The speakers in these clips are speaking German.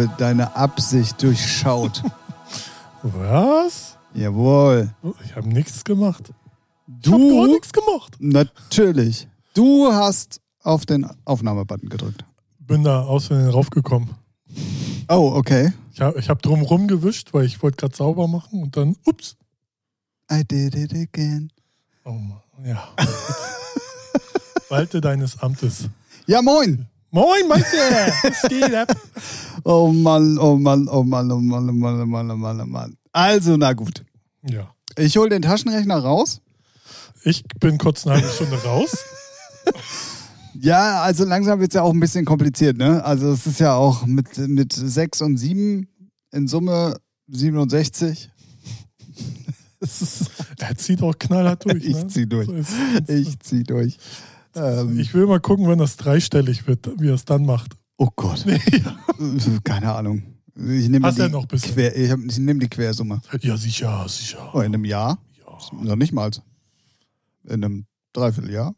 Habe deine Absicht durchschaut. Was? Jawohl. Ich habe nichts gemacht. Du? Ich habe gar nichts gemacht. Natürlich. Du hast auf den Aufnahmebutton gedrückt. Bin da aus Versehen raufgekommen. Oh, okay. Ich habe ich hab drumrum gewischt, weil ich wollte gerade sauber machen und dann, ups. I did it again. Oh Mann, ja. Walte deines Amtes. Ja, moin. Moin, Meister! Was geht ab? Oh Mann, oh Mann, oh Mann, oh Mann, oh Mann, oh Mann, oh Mann, oh Mann. Also, na gut. Ja. Ich hole den Taschenrechner raus. Ich bin kurz eine halbe Stunde raus. Ja, also langsam wird es ja auch ein bisschen kompliziert, ne? Also es ist ja auch mit, mit 6 und 7 in Summe 67. Das ist- Er zieht auch knallhart durch. Ich ne? zieh durch. So ich zieh durch. Ähm, Ich will mal gucken, wenn das dreistellig wird, wie er es dann macht. oh Gott. Keine Ahnung. Ich nehme Hast die, ja noch bisschen. Quer, ich, ich nehme die Quersumme. Ja, sicher, sicher. Oh, in einem Jahr? Ja. Noch nicht mal. In einem Dreivierteljahr.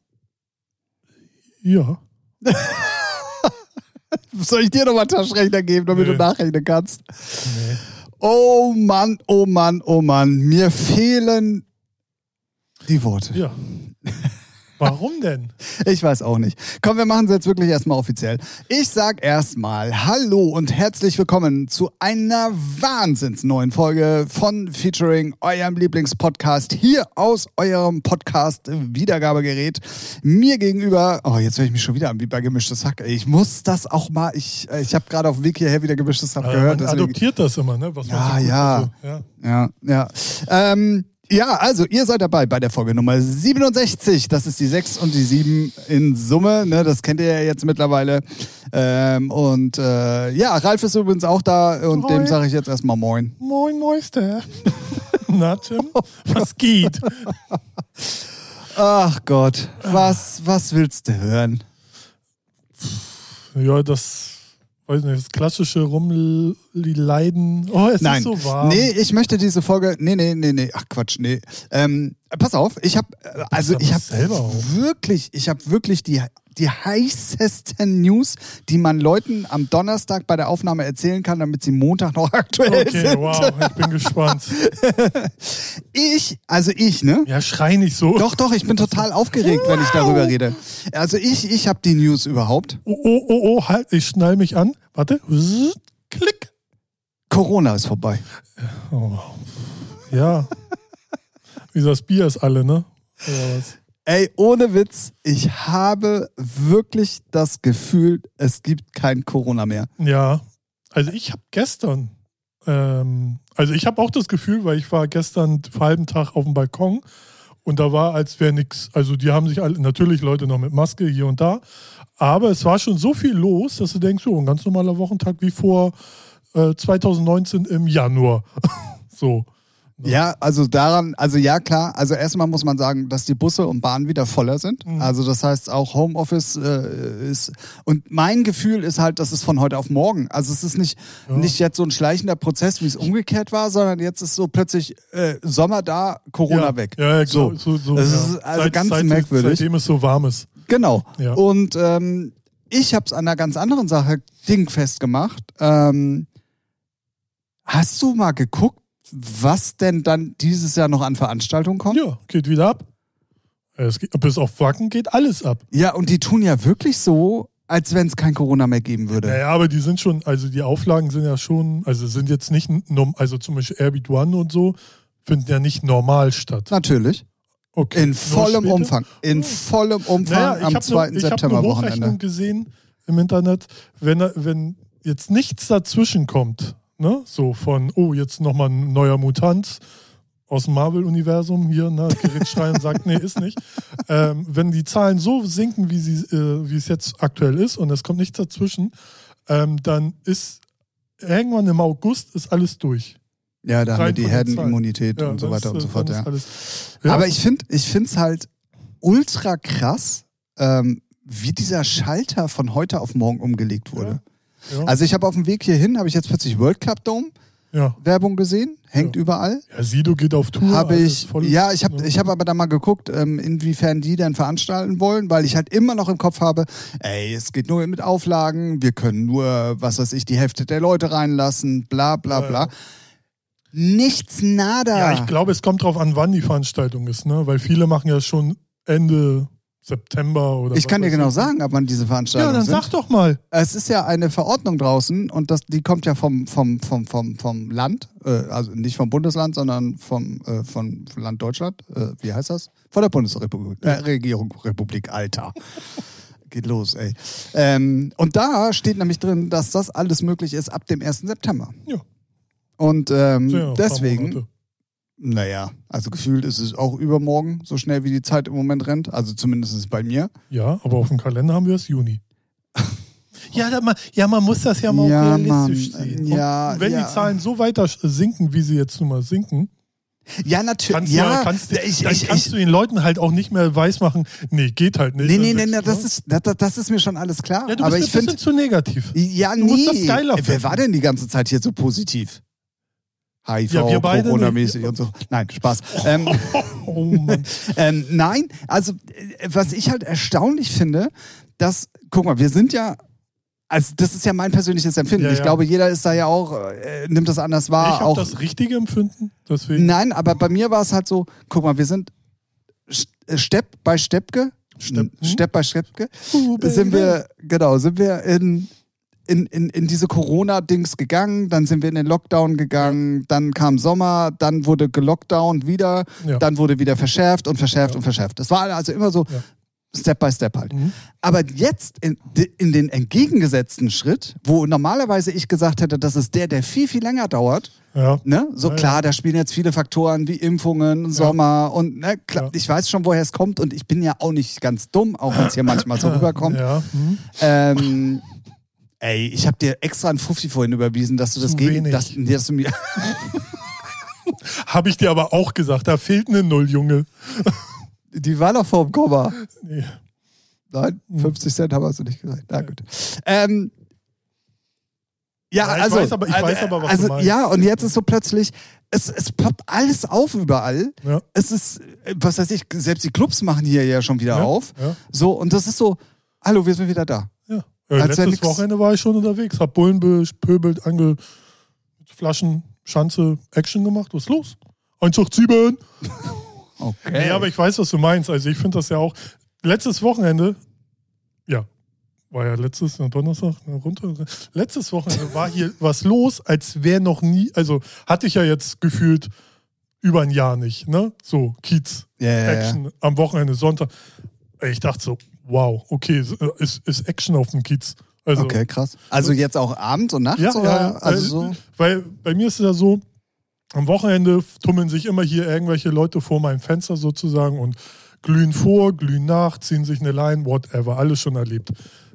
ja. Soll ich dir nochmal Taschenrechner geben, damit Nee. du nachrechnen kannst? Nee. Oh Mann, oh Mann, oh Mann. Mir fehlen die Worte. Ja. Warum denn? Ich weiß auch nicht. Komm, wir machen es jetzt wirklich erstmal offiziell. Ich sag erstmal Hallo und herzlich willkommen zu einer wahnsinns neuen Folge von Featuring, eurem Lieblingspodcast hier aus eurem Podcast Wiedergabegerät. Mir gegenüber, oh, jetzt höre ich mich schon wieder an wie bei gemischtes Hack. Ich muss das auch mal, ich, ich habe gerade auf dem Weg hierher wieder gemischtes Hack Äh, gehört. man deswegen- adoptiert das immer, ne? Was Ja, so ja. Also, ja. Ja, ja. Ähm, ja, also ihr seid dabei bei der Folge Nummer 67. Das ist die 6 und die 7 in Summe. Ne? Das kennt ihr ja jetzt mittlerweile. Ähm, und äh, ja, Ralf ist übrigens auch da und Moin. dem sage ich jetzt erstmal Moin. Moin, Meister. Na, Tim? Was geht? Ach Gott, was, was willst du hören? Ja, das, weiß nicht, das klassische Rumleiden. Oh, es Nein, ist so warm. nee, ich möchte diese Folge, nee, nee, nee, nee, ach Quatsch, nee. Ähm, pass auf, ich habe, also aber ich habe wirklich, ich habe wirklich die, die heißesten News, die man Leuten am Donnerstag bei der Aufnahme erzählen kann, damit sie Montag noch aktuell Okay, sind. wow, ich bin gespannt. Ich, also ich, ne? Ja, schrei nicht so. Doch, doch, ich bin total aufgeregt, wenn ich darüber rede. Also ich, ich habe die News überhaupt. Oh, oh, oh, oh, halt, ich schnall mich an. Warte. Klick. Corona ist vorbei. Oh. Ja. Wie das Bier ist alle, ne? Oder was? Ey, ohne Witz, ich habe wirklich das Gefühl, es gibt kein Corona mehr. Ja. Also ich habe gestern, ähm, also ich habe auch das Gefühl, weil ich war gestern vor halben Tag auf dem Balkon und da war, als wäre nichts. Also die haben sich alle, natürlich Leute noch mit Maske hier und da, aber es war schon so viel los, dass du denkst, so ein ganz normaler Wochentag wie vor äh, 2019 im Januar. so. Ja, also daran, also ja klar, also erstmal muss man sagen, dass die Busse und Bahnen wieder voller sind. Mhm. Also das heißt auch Homeoffice äh, ist und mein Gefühl ist halt, dass es von heute auf morgen. Also es ist nicht Ja. nicht jetzt so ein schleichender Prozess, wie es umgekehrt war, sondern jetzt ist so plötzlich äh, Sommer da, Corona ja. weg. Ja, ja, So. genau, so, so, Das ja. ist also ganz merkwürdig. Seitdem es so warm ist. Genau. Ja. Und ähm, ich habe es an einer ganz anderen Sache dingfest gemacht. Ähm, hast du mal geguckt, was denn dann dieses Jahr noch an Veranstaltungen kommt? Ja, geht wieder ab. Es geht, bis auf Wacken geht alles ab. Ja, und die tun ja wirklich so, als wenn es kein Corona mehr geben würde. Naja, aber die sind schon, also die Auflagen sind ja schon, also sind jetzt nicht, also zum Beispiel Airbeat One und so, finden ja nicht normal statt. Natürlich. Okay. In vollem? Umfang. In vollem Umfang Naja, am habe 2. eine, ich hab eine Hochrechnung gesehen im Internet, wenn, wenn jetzt nichts dazwischen kommt, ne, so von, oh, jetzt nochmal ein neuer Mutant aus dem Marvel-Universum hier, ne, Gerrit Schreien sagt, nee, ist nicht. Ähm, wenn die Zahlen so sinken, wie, sie, äh, wie es jetzt aktuell ist und es kommt nichts dazwischen, ähm, dann ist irgendwann im August ist alles durch. Ja, da haben wir die Herdenimmunität Ja, und so weiter ist, und so fort. Ja. alles, ja. Aber ich finde ich finde halt ultra krass, ähm, wie dieser Schalter von heute auf morgen umgelegt wurde. Ja. Also ich habe auf dem Weg hierhin, habe ich jetzt plötzlich World Cup Dome Ja. Werbung gesehen, hängt Ja. überall. ja, Sido geht auf Tour. Habe ich, ja, ich habe ich hab aber da mal geguckt, ähm, inwiefern die denn veranstalten wollen, weil ich halt immer noch im Kopf habe, ey, es geht nur mit Auflagen, wir können nur, was weiß ich, die Hälfte der Leute reinlassen, bla bla bla. Nichts nada. Ja, ich glaube, es kommt drauf an, wann die Veranstaltung ist, ne? Weil viele machen ja schon Ende September oder ich kann dir genau sagen, ab wann diese Ja, Veranstaltungen dann sind. sag doch mal. Es ist ja eine Verordnung draußen und das, die kommt ja vom, vom, vom, vom, vom Land, äh, also nicht vom Bundesland, sondern vom, äh, vom Land Deutschland. Äh, wie heißt das? Von der Bundesrepublik, äh, Regierung, Republik, Alter. Geht los, ey. Ähm, und da steht nämlich drin, dass das alles möglich ist ab dem 1. September. Ja. Und ähm, ja deswegen. Naja, also gefühlt ist es auch übermorgen, so schnell wie die Zeit im Moment rennt. Also zumindest ist es bei mir. Ja, aber auf dem Kalender haben wir es Juni. Ja, man, ja, man muss das ja mal Ja, realistisch Mann, sehen. ja, und wenn ja. die Zahlen so weiter sinken, wie sie jetzt nun mal sinken, Ja, natürlich. kannst, ja, du, kannst, ich, dann ich, kannst ich, du den Leuten halt auch nicht mehr weismachen, nee, geht halt nicht. Nee, nee, nee, nee das, ne? ist, das, das ist mir schon alles klar. ja, du aber bist ich ein bisschen finde. zu negativ. Ja, du nee. Wer war denn die ganze Zeit hier so positiv? HIV, Ja, wir beide Corona-mäßig und so. Nein, Spaß. Ähm, Oh Mann. ähm, nein, also äh, was ich halt erstaunlich finde, dass, guck mal, wir sind ja, also das ist ja mein persönliches Empfinden. Ja, ich ja. glaube, jeder ist da ja auch, äh, nimmt das anders wahr. ich habe auch, das richtige Empfinden, deswegen. Nein, aber bei mir war es halt so, guck mal, wir sind äh, Stepp bei Steppke, Stepp- Stepp bei Steppke, Oh, sind wir, genau, sind wir in, in, in, in diese Corona-Dings gegangen, dann sind wir in den Lockdown gegangen, dann kam Sommer, dann wurde gelockdownt wieder, Ja. dann wurde wieder verschärft und verschärft Ja. und verschärft. Das war also immer so Ja. Step by Step halt. Mhm. Aber jetzt in, in den entgegengesetzten Schritt, wo normalerweise ich gesagt hätte, das ist der, der viel, viel länger dauert, Ja. Ne? So Ja, ja. klar, da spielen jetzt viele Faktoren wie Impfungen, Sommer und ne, klar, Ja. ich weiß schon, woher es kommt und ich bin ja auch nicht ganz dumm, auch wenn es hier manchmal so rüberkommt. Ja. Mhm. Ähm, ey, ich habe dir extra ein Fuffi vorhin überwiesen, dass du das Zu gegen, wenig. dass, dass du mir, Habe ich dir aber auch gesagt, da fehlt eine Null, Junge. die war noch vor dem Komma. Nee. Nein, Hm. 50 Cent haben wir so nicht gesagt. Na gut. Ähm, ja, Ja, ich also, weiß aber- ich weiß aber, was also, du meinst. ja, und jetzt ist so plötzlich, es, es poppt alles auf überall. Ja. Es ist, äh, was weiß ich, selbst die Clubs machen hier ja schon wieder Ja, auf. So, und das ist so, hallo, wir sind wieder da. Ja. Äh, Als letztes nix- Wochenende war ich schon unterwegs, hab Bullen bepöbelt, ange Flaschen, Schanze, Action gemacht. Was ist los? 187. Okay. Nee, aber ich weiß, was du meinst. Also ich finde das ja auch. Letztes Wochenende, ja, war ja letztes Donnerstag runter. Letztes Wochenende war hier was los, als wäre noch nie, also hatte ich ja jetzt gefühlt über ein Jahr nicht, ne? So, Kiez, ja, ja, ja. Action am Wochenende, Sonntag. Ich dachte so, wow, okay, ist, ist Action auf dem Kiez. Also, Okay, krass. Also jetzt auch abends und nachts? ja, oder? ja. Also Äh, so. Weil bei mir ist es ja so, am Wochenende tummeln sich immer hier irgendwelche Leute vor meinem Fenster sozusagen und glühen vor, glühen nach, ziehen sich eine Line, whatever, alles schon erlebt.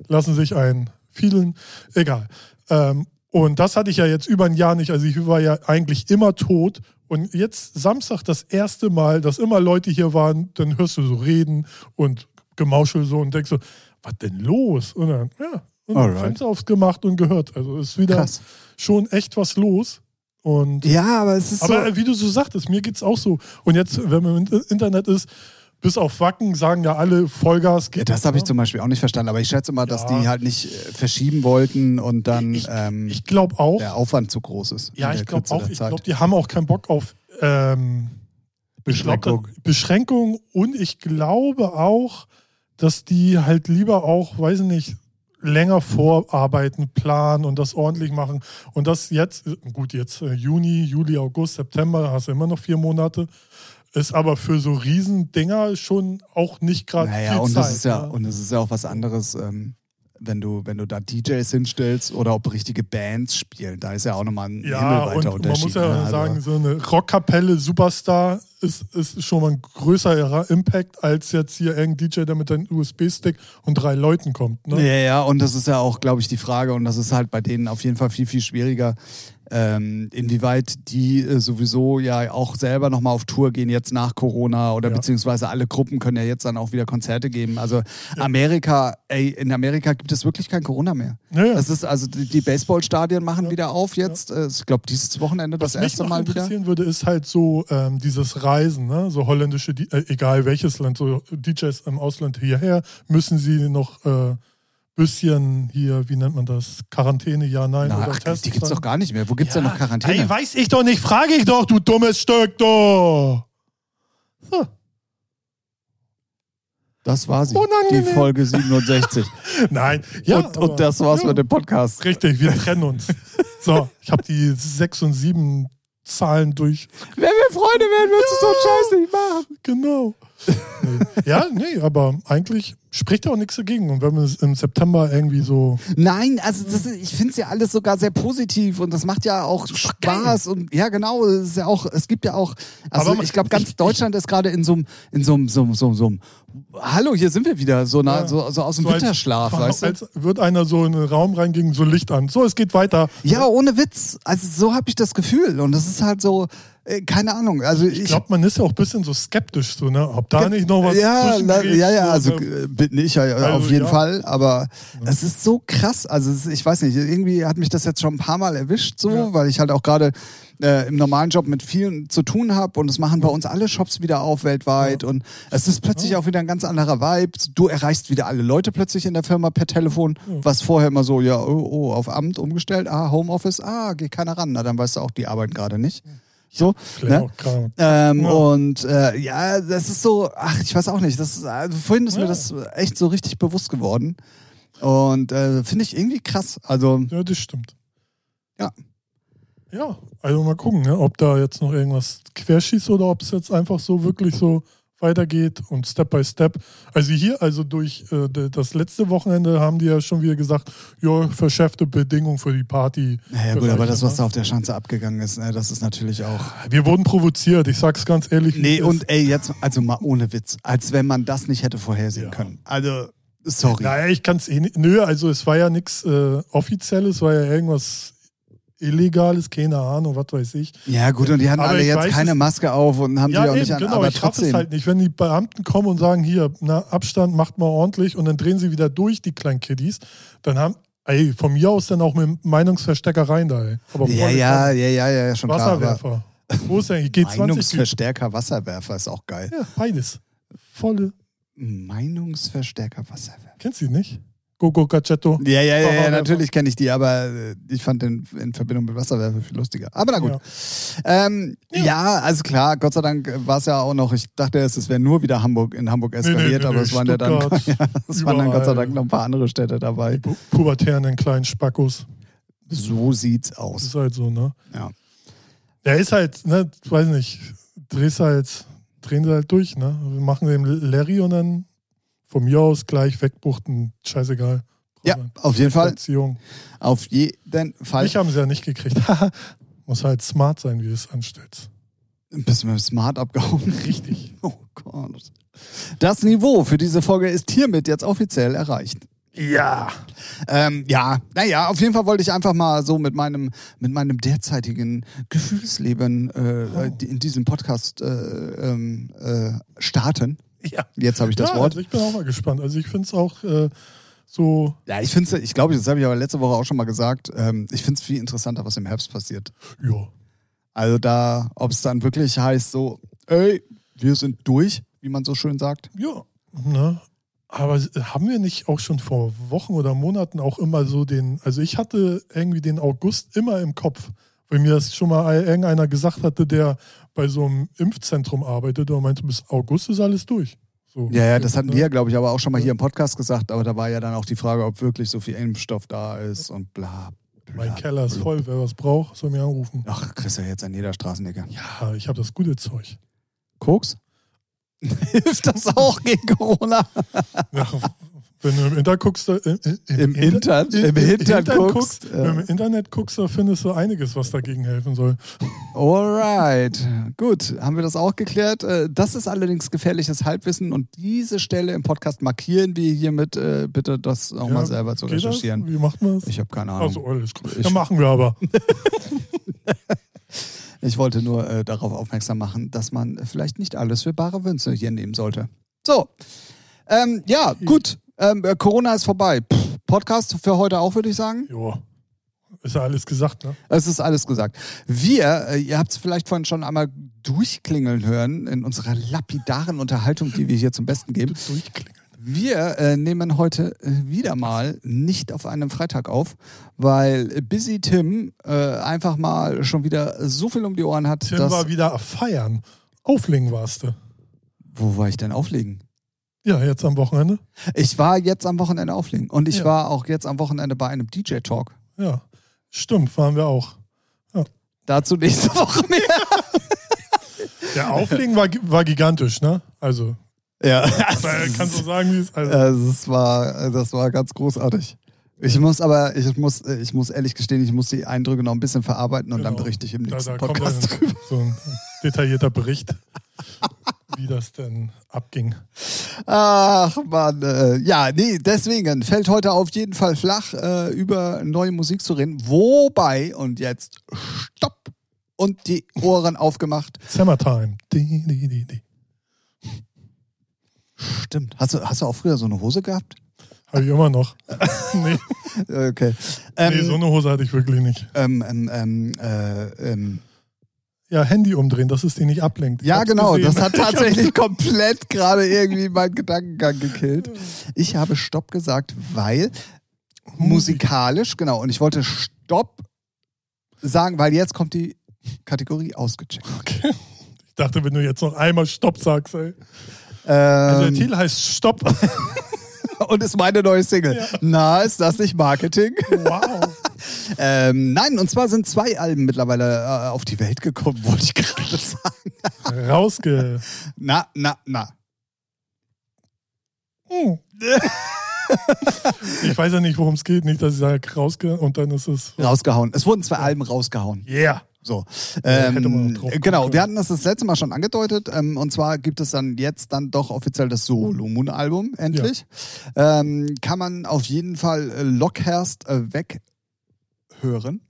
Lassen sich ein, vielen, egal. Ähm, und das hatte ich ja jetzt über ein Jahr nicht. Also ich war ja eigentlich immer tot. Und jetzt Samstag das erste Mal, dass immer Leute hier waren, dann hörst du so reden und Gemauschel so und denkst so, was denn los? Und dann, ja, und dann Alright. Fenster aufgemacht und gehört. Also ist wieder Krass. schon echt was los. Und Ja, aber es ist aber so. wie du so sagtest, mir geht's auch so. Und jetzt, wenn man im Inter- Internet ist, bis auf Wacken sagen ja alle Vollgas Ja, geht. das habe ich zum Beispiel auch nicht verstanden, aber ich schätze mal, dass Ja. die halt nicht äh, verschieben wollten und dann Ich, ähm, ich glaube auch. der Aufwand zu groß ist. ja, ich glaube auch. Ich glaube, die haben auch keinen Bock auf ähm, Beschränkung. Beschränkung. Und ich glaube auch, dass die halt lieber auch, weiß ich nicht, länger vorarbeiten, planen und das ordentlich machen. Und das jetzt, gut, jetzt äh, Juni, Juli, August, September, hast du immer noch vier Monate. Ist aber für so Riesendinger schon auch nicht gerade Naja, viel und Zeit. das ist ja, ne? und es ist ja auch was anderes, ähm, wenn du, wenn du da DJs hinstellst oder ob richtige Bands spielen. Da ist ja auch nochmal ein Ja, himmelweiter und man Unterschied. muss ja ne? Also- sagen, so eine Rockkapelle, Superstar, ist, ist schon mal ein größerer Impact als jetzt hier irgendein DJ, der mit einem USB-Stick und drei Leuten kommt. Ne? Ja, ja, und das ist ja auch, glaube ich, die Frage, und das ist halt bei denen auf jeden Fall viel, viel schwieriger, ähm, inwieweit die äh, sowieso ja auch selber nochmal auf Tour gehen jetzt nach Corona oder Ja. beziehungsweise alle Gruppen können ja jetzt dann auch wieder Konzerte geben. Also Amerika, ey, in Amerika gibt es wirklich kein Corona mehr. Ja, ja. Das ist also die, die Baseballstadien machen wieder auf jetzt. Äh, Ich glaube, dieses Wochenende das Was mich erste noch Mal wieder. interessieren würde, ist halt so ähm, dieses Reisen, ne? so holländische, äh, egal welches Land, so DJs im Ausland hierher, müssen sie noch äh, bisschen hier, wie nennt man das, Quarantäne, ja, nein Na, oder ach, Test die gibt's doch gar nicht mehr. Wo gibt's denn noch Quarantäne? Ey, weiß ich doch nicht, frage ich doch, du dummes Stück, du! So. das war sie. Unangenehm. Die Folge 67. Nein, ja. und, aber- und das war's ja. mit dem Podcast. Richtig, wir trennen uns. so, ich habe die sechs und sieben Zahlen durch. Wenn wir Freunde wären, würdest du so einen Scheiß nicht machen. Genau. Ja, nee, aber eigentlich spricht ja auch nichts dagegen. Und wenn man es im September irgendwie so. Nein, also das ich finde es ja alles sogar sehr positiv und das macht ja auch Spaß und ja genau, es ist ja auch, es gibt ja auch, also man- ich glaube ganz ich- Deutschland ist gerade in so einem, in so einem, so einem, so einem, hallo, hier sind wir wieder, so, na, Ja. so, so aus dem so als- Winterschlaf, weißt du? Als wird einer so in den Raum reingehen, so Licht an. So, es geht weiter. Ja, ohne Witz. Also so habe ich das Gefühl und das ist halt so, äh, keine Ahnung. Also ich, Ich glaube, man ist ja auch ein bisschen so skeptisch, so, ne? Ob da nicht noch was ja, zwischengrätscht, ja, ja, so, also ne? äh, bin ich ja Also, auf jeden ja. Fall, aber es ist so krass. Also ich weiß nicht, irgendwie hat mich das jetzt schon ein paar Mal erwischt, so, Ja. weil ich halt auch gerade äh, im normalen Job mit vielen zu tun habe und es machen bei uns alle Shops wieder auf weltweit und es ist plötzlich auch wieder ein ganz anderer Vibe. Du erreichst wieder alle Leute plötzlich in der Firma per Telefon, was vorher immer so, ja, oh, oh, auf Amt umgestellt, ah, Homeoffice, ah, geht keiner ran, na dann weißt du auch, die arbeiten gerade nicht. So, ne? Ähm, Ja. Und äh, ja, das ist so, ach, ich weiß auch nicht. Das ist, also vorhin ist mir Ja. das echt so richtig bewusst geworden. Und äh, finde ich irgendwie krass. Also, Ja, das stimmt. Ja. Ja, also mal gucken, ne, ob da jetzt noch irgendwas querschießt oder ob es jetzt einfach so wirklich so weitergeht und Step by Step. Also hier, also durch äh, das letzte Wochenende haben die ja schon wieder gesagt, ja, verschärfte Bedingungen für die Party. naja, gut, aber das, was ne? da auf der Schanze abgegangen ist, ne, das ist natürlich auch. Wir wurden provoziert, ich sag's ganz ehrlich. Nee, und ey, jetzt, also mal ohne Witz, als wenn man das nicht hätte vorhersehen Ja. können. Also, sorry. Naja, ich kann's eh nicht. Nö, also es war ja nichts äh, Offizielles, war ja irgendwas Illegales, keine Ahnung, was weiß ich. Ja, gut, und die hatten Aber alle jetzt weiß keine Maske auf und haben die Ja, auch eben, nicht an, genau, aber ich raff es trotzdem. halt nicht. Wenn die Beamten kommen und sagen, hier, na, Abstand, macht mal ordentlich und dann drehen sie wieder durch, die kleinen Kiddies, dann haben, ey, von mir aus dann auch mit Meinungsversteckereien da, ey. Aber ja, ja, ja, ja, ja, schon klar. aber Wasserwerfer. Wo ist der? G20? Meinungsverstärker, Wasserwerfer ist auch geil. Ja, beides. Volle. Meinungsverstärker, Wasserwerfer. Kennst du die nicht? Gogo Gacetto. Ja, ja, ja, ja natürlich kenne ich die, aber äh, ich fand den in Verbindung mit Wasserwerfer viel lustiger. Aber na gut. Ja. Ähm, ja. also klar, Gott sei Dank war es ja auch noch, ich dachte erst, es wäre nur wieder Hamburg in Hamburg nee, eskaliert, nee, aber nee, es waren ja dann, ja, es waren dann Gott sei. Dank noch ein paar andere Städte dabei. Pu pubertären kleinen Spackos. So sieht's aus. ist halt so, ne? Ja. Der ist halt, ne, weiß nicht, drehst halt, drehen sie halt durch, ne? Wir machen den Larry und dann von mir aus gleich wegbuchten, scheißegal. Ja, auf jeden Fall. Beziehung. Auf jeden Fall. Mich haben sie ja nicht gekriegt. Muss halt smart sein, wie du es anstellst. Bist du mit dem Smart abgehauen? Richtig. Oh Gott. Das Niveau für diese Folge ist hiermit jetzt offiziell erreicht. Ja. Ähm, ja, naja, auf jeden Fall wollte ich einfach mal so mit meinem, mit meinem derzeitigen Gefühlsleben äh, die- in diesem Podcast äh, ähm, äh, starten. Ja. Jetzt habe ich das ja, Wort. Also ich bin auch mal gespannt. Also ich finde es auch äh, so, Ja, ich finde ich glaube, das habe ich aber letzte Woche auch schon mal gesagt, ähm, ich finde es viel interessanter, was im Herbst passiert. ja. Also da, ob es dann wirklich heißt so, ey, wir sind durch, wie man so schön sagt. Ja. Ne? Aber haben wir nicht auch schon vor Wochen oder Monaten auch immer so den, also ich hatte irgendwie den August immer im Kopf, weil mir das schon mal irgendeiner gesagt hatte, der bei so einem Impfzentrum arbeitet und meinte, bis August ist alles durch. So. Ja, ja, das hatten Ne? wir, glaube ich, aber auch schon mal hier im Podcast gesagt, aber da war ja dann auch die Frage, ob wirklich so viel Impfstoff da ist und bla. bla Mein Keller ist voll, wer was braucht, soll mir anrufen. Ach, kriegst du ja jetzt an jeder Straßenecke. Ja, ich habe das gute Zeug. Koks? Hilft das auch gegen Corona? Ja, Wenn du im Internet guckst, äh, äh, Im Intern- im Hintern guckst, ja. Wenn du im Internet guckst, da findest du einiges, was dagegen helfen soll. Alright. Gut, haben wir das auch geklärt. Äh, Das ist allerdings gefährliches Halbwissen und diese Stelle im Podcast markieren wir hiermit. Äh, Bitte das auch mal selber zu recherchieren. Das? Wie macht man das? Ich habe keine Ahnung. Also, alles gut. Ich- Ja, machen wir aber. Ich wollte nur äh, darauf aufmerksam machen, dass man vielleicht nicht alles für bare Wünsche hier nehmen sollte. So. Ähm, ja, gut. Ähm, äh, Corona ist vorbei. Pff, Podcast für heute auch, würde ich sagen. Jo. Ist ja alles gesagt, ne? Es ist alles gesagt. Wir, äh, ihr habt es vielleicht vorhin schon einmal durchklingeln hören in unserer lapidaren Unterhaltung, die wir hier zum Besten geben. Durchklingeln. Wir äh, nehmen heute äh, wieder mal nicht auf einem Freitag auf, weil Busy Tim äh, einfach mal schon wieder so viel um die Ohren hat, Tim dass. war wieder feiern. Auflegen warst du. Wo war ich denn auflegen? Ja, jetzt am Wochenende. Ich war jetzt am Wochenende auflegen und ich Ja. war auch jetzt am Wochenende bei einem DJ-Talk. Ja. Stimmt, waren wir auch. Dazu nächste Woche mehr. Der Auflegen war, war gigantisch, ne? Also, Ja, da kannst du sagen, wie es. Also, das war, das war ganz großartig. Ich muss aber, ich muss, ich muss ehrlich gestehen, ich muss die Eindrücke noch ein bisschen verarbeiten und dann Genau. berichte ich im da, nächsten da kommt Podcast dann drüber. so ein detaillierter Bericht, wie das denn abging. Ach man, äh, ja, nee, deswegen fällt heute auf jeden Fall flach, äh, über neue Musik zu reden. Wobei, und jetzt stopp und die Ohren aufgemacht. Summertime. Die, die, die, die. Stimmt. Hast du, hast du auch früher so eine Hose gehabt? Habe ich immer noch. nee, Okay. Ähm, nee, so eine Hose hatte ich wirklich nicht. ähm, ähm, ähm, äh, ähm, Ja, Handy umdrehen, dass es die nicht ablenkt. Ich ja, genau. gesehen. Das hat tatsächlich komplett gerade irgendwie meinen Gedankengang gekillt. Ich habe Stopp gesagt, weil musikalisch, genau. Und ich wollte Stopp sagen, weil jetzt kommt die Kategorie ausgecheckt. Okay. Ich dachte, wenn du jetzt noch einmal Stopp sagst, ey. Also der Ähm, Titel heißt Stopp. und ist meine neue Single. Na, ist das nicht Marketing? Wow. Ähm, nein, und zwar sind zwei Alben mittlerweile äh, auf die Welt gekommen, wollte ich gerade sagen. Rausge. Na, na, na. Hm. ich weiß ja nicht, worum es geht. Nicht, dass ich sage rausge und dann ist es. Rausgehauen. Es wurden zwei Alben rausgehauen. Yeah. So. Ja, Ähm, genau, wir hatten das das letzte Mal schon angedeutet. Ähm, und zwar gibt es dann jetzt dann doch offiziell das Solo Moon Album, endlich. Ähm, kann man auf jeden Fall äh, Lockhurst äh, weghören.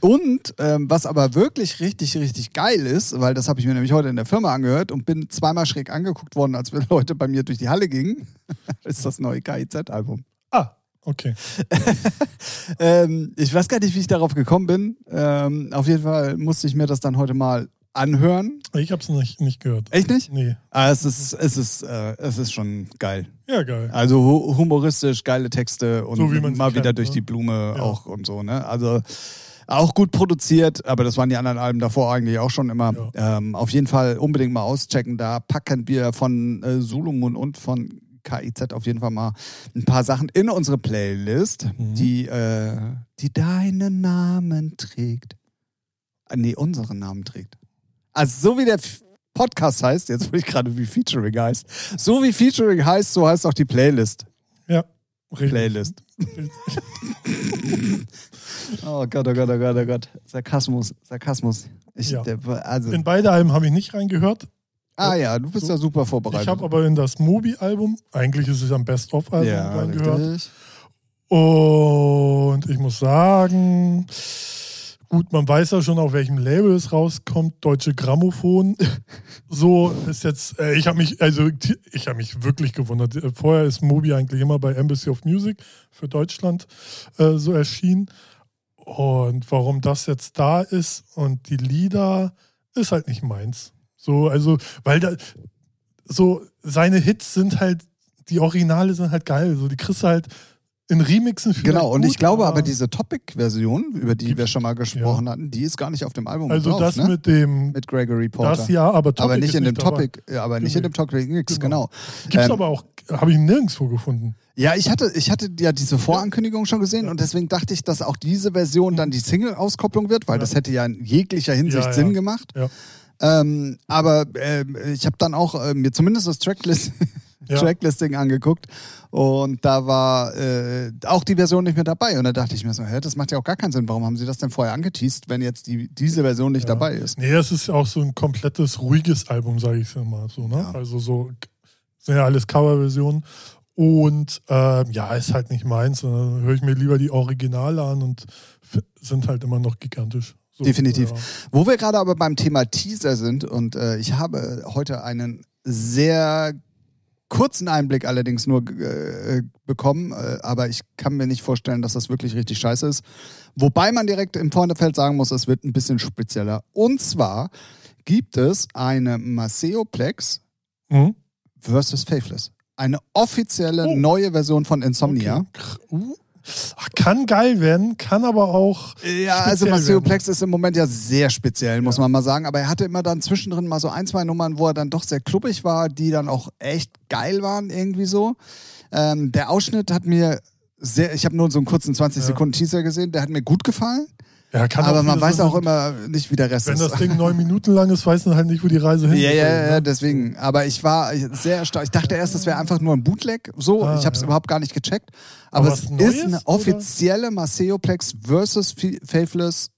Und ähm, was aber wirklich richtig, richtig geil ist, weil das habe ich mir nämlich heute in der Firma angehört und bin zweimal schräg angeguckt worden, als wir Leute bei mir durch die Halle gingen, ist das neue KIZ-Album. Ah, okay. Ähm, ich weiß gar nicht, wie ich darauf gekommen bin. Ähm, auf jeden Fall musste ich mir das dann heute mal anhören. Ich habe es nicht, nicht gehört. Echt nicht? Nee. Ah, es ist, es ist, äh, es ist schon geil. Ja, geil. Also hu- humoristisch, geile Texte und So mal wieder kennt, durch ne? die Blume Ja. auch und so, ne? Also auch gut produziert, aber das waren die anderen Alben davor eigentlich auch schon immer. Ähm, auf jeden Fall unbedingt mal auschecken. Da packen wir von äh, Solomon und von KIZ auf jeden Fall mal ein paar Sachen in unsere Playlist, Mhm. die, äh, die deinen Namen trägt. Ah, Nee, unseren Namen trägt. Also so wie der Podcast heißt, jetzt will ich gerade wie Featuring heißt. So wie Featuring heißt, so heißt auch die Playlist. Ja. Richtig. Playlist. Oh Gott, oh Gott, oh Gott, oh Gott. Sarkasmus, Sarkasmus. Ich, Ja. der, also, In beide Alben habe ich nicht reingehört. ah ja, du bist So. ja super vorbereitet. Ich habe aber in das Mobi-Album, eigentlich ist es am Best-of-Album, ja, reingehört. richtig. Und ich muss sagen, gut, man weiß ja schon, auf welchem Label es rauskommt. Deutsche Grammophon. So ist jetzt, äh, ich habe mich, also ich habe mich wirklich gewundert. Äh, Vorher ist Mobi eigentlich immer bei Embassy of Music für Deutschland äh, so erschienen. Und warum das jetzt da ist und die Lieder ist halt nicht meins. So, also, weil da, so, seine Hits sind halt, die Originale sind halt geil. So, die kriegst du halt in Remixen Genau, und gut, ich glaube aber, diese Topic-Version, über die wir schon mal gesprochen hatten, die ist gar nicht auf dem Album Also drauf, das ne? mit dem, mit Gregory Porter. das ja, aber Topic aber nicht in dem dabei. Topic, ja, aber nicht in dem Topic nix, genau. Genau. Gibt's Ähm, aber auch, habe ich nirgendwo gefunden. Ja, ich hatte, ich hatte ja diese Vorankündigung schon gesehen und deswegen dachte ich, dass auch diese Version dann die Single-Auskopplung wird, weil Ja. das hätte ja in jeglicher Hinsicht Ja, ja. Sinn gemacht. Ja. Ähm, aber ähm, ich habe dann auch äh, mir zumindest das Tracklist Ja. Tracklisting angeguckt und da war äh, auch die Version nicht mehr dabei. Und da dachte ich mir so, hä, das macht ja auch gar keinen Sinn. Warum haben sie das denn vorher angeteased, wenn jetzt die, diese Version nicht Ja. dabei ist? Nee, es ist auch so ein komplettes ruhiges Album, sage ich mal so. Ne? Ja. Also so sind ja alles Coverversionen. Und ähm, ja, ist halt nicht meins. Dann höre ich mir lieber die Originale an und sind halt immer noch gigantisch. So, Definitiv. Ja. Wo wir gerade aber beim Thema Teaser sind und äh, ich habe heute einen sehr kurzen Einblick allerdings nur äh, bekommen, äh, aber ich kann mir nicht vorstellen, dass das wirklich richtig scheiße ist. Wobei man direkt im Vorderfeld sagen muss, es wird ein bisschen spezieller. Und zwar gibt es eine Maceoplex Mhm. versus Faithless. Eine offizielle Oh. neue Version von Insomnia. Okay. Uh. Kann geil werden, kann aber auch. Ja, also speziell Maceoplex ist im Moment ja sehr speziell, muss man mal sagen. Aber er hatte immer dann zwischendrin mal so ein, zwei Nummern, wo er dann doch sehr kluppig war, die dann auch echt geil waren, irgendwie so. Ähm, der Ausschnitt hat mir sehr, ich habe nur so einen kurzen 20 Ja. Sekunden Teaser gesehen, der hat mir gut gefallen. Ja, kann aber man weiß so auch immer nicht, wie der Rest Wenn ist. das Ding neun Minuten lang ist, weiß man halt nicht, wo die Reise hin Ja, ja, ja, ne? deswegen. Aber ich war sehr erstaunt. Ich dachte erst, das wäre einfach nur ein Bootleg. So, Ah, ich habe es ja. überhaupt gar nicht gecheckt. Aber, Aber es Neues, ist eine oder? offizielle Maceoplex versus Faithless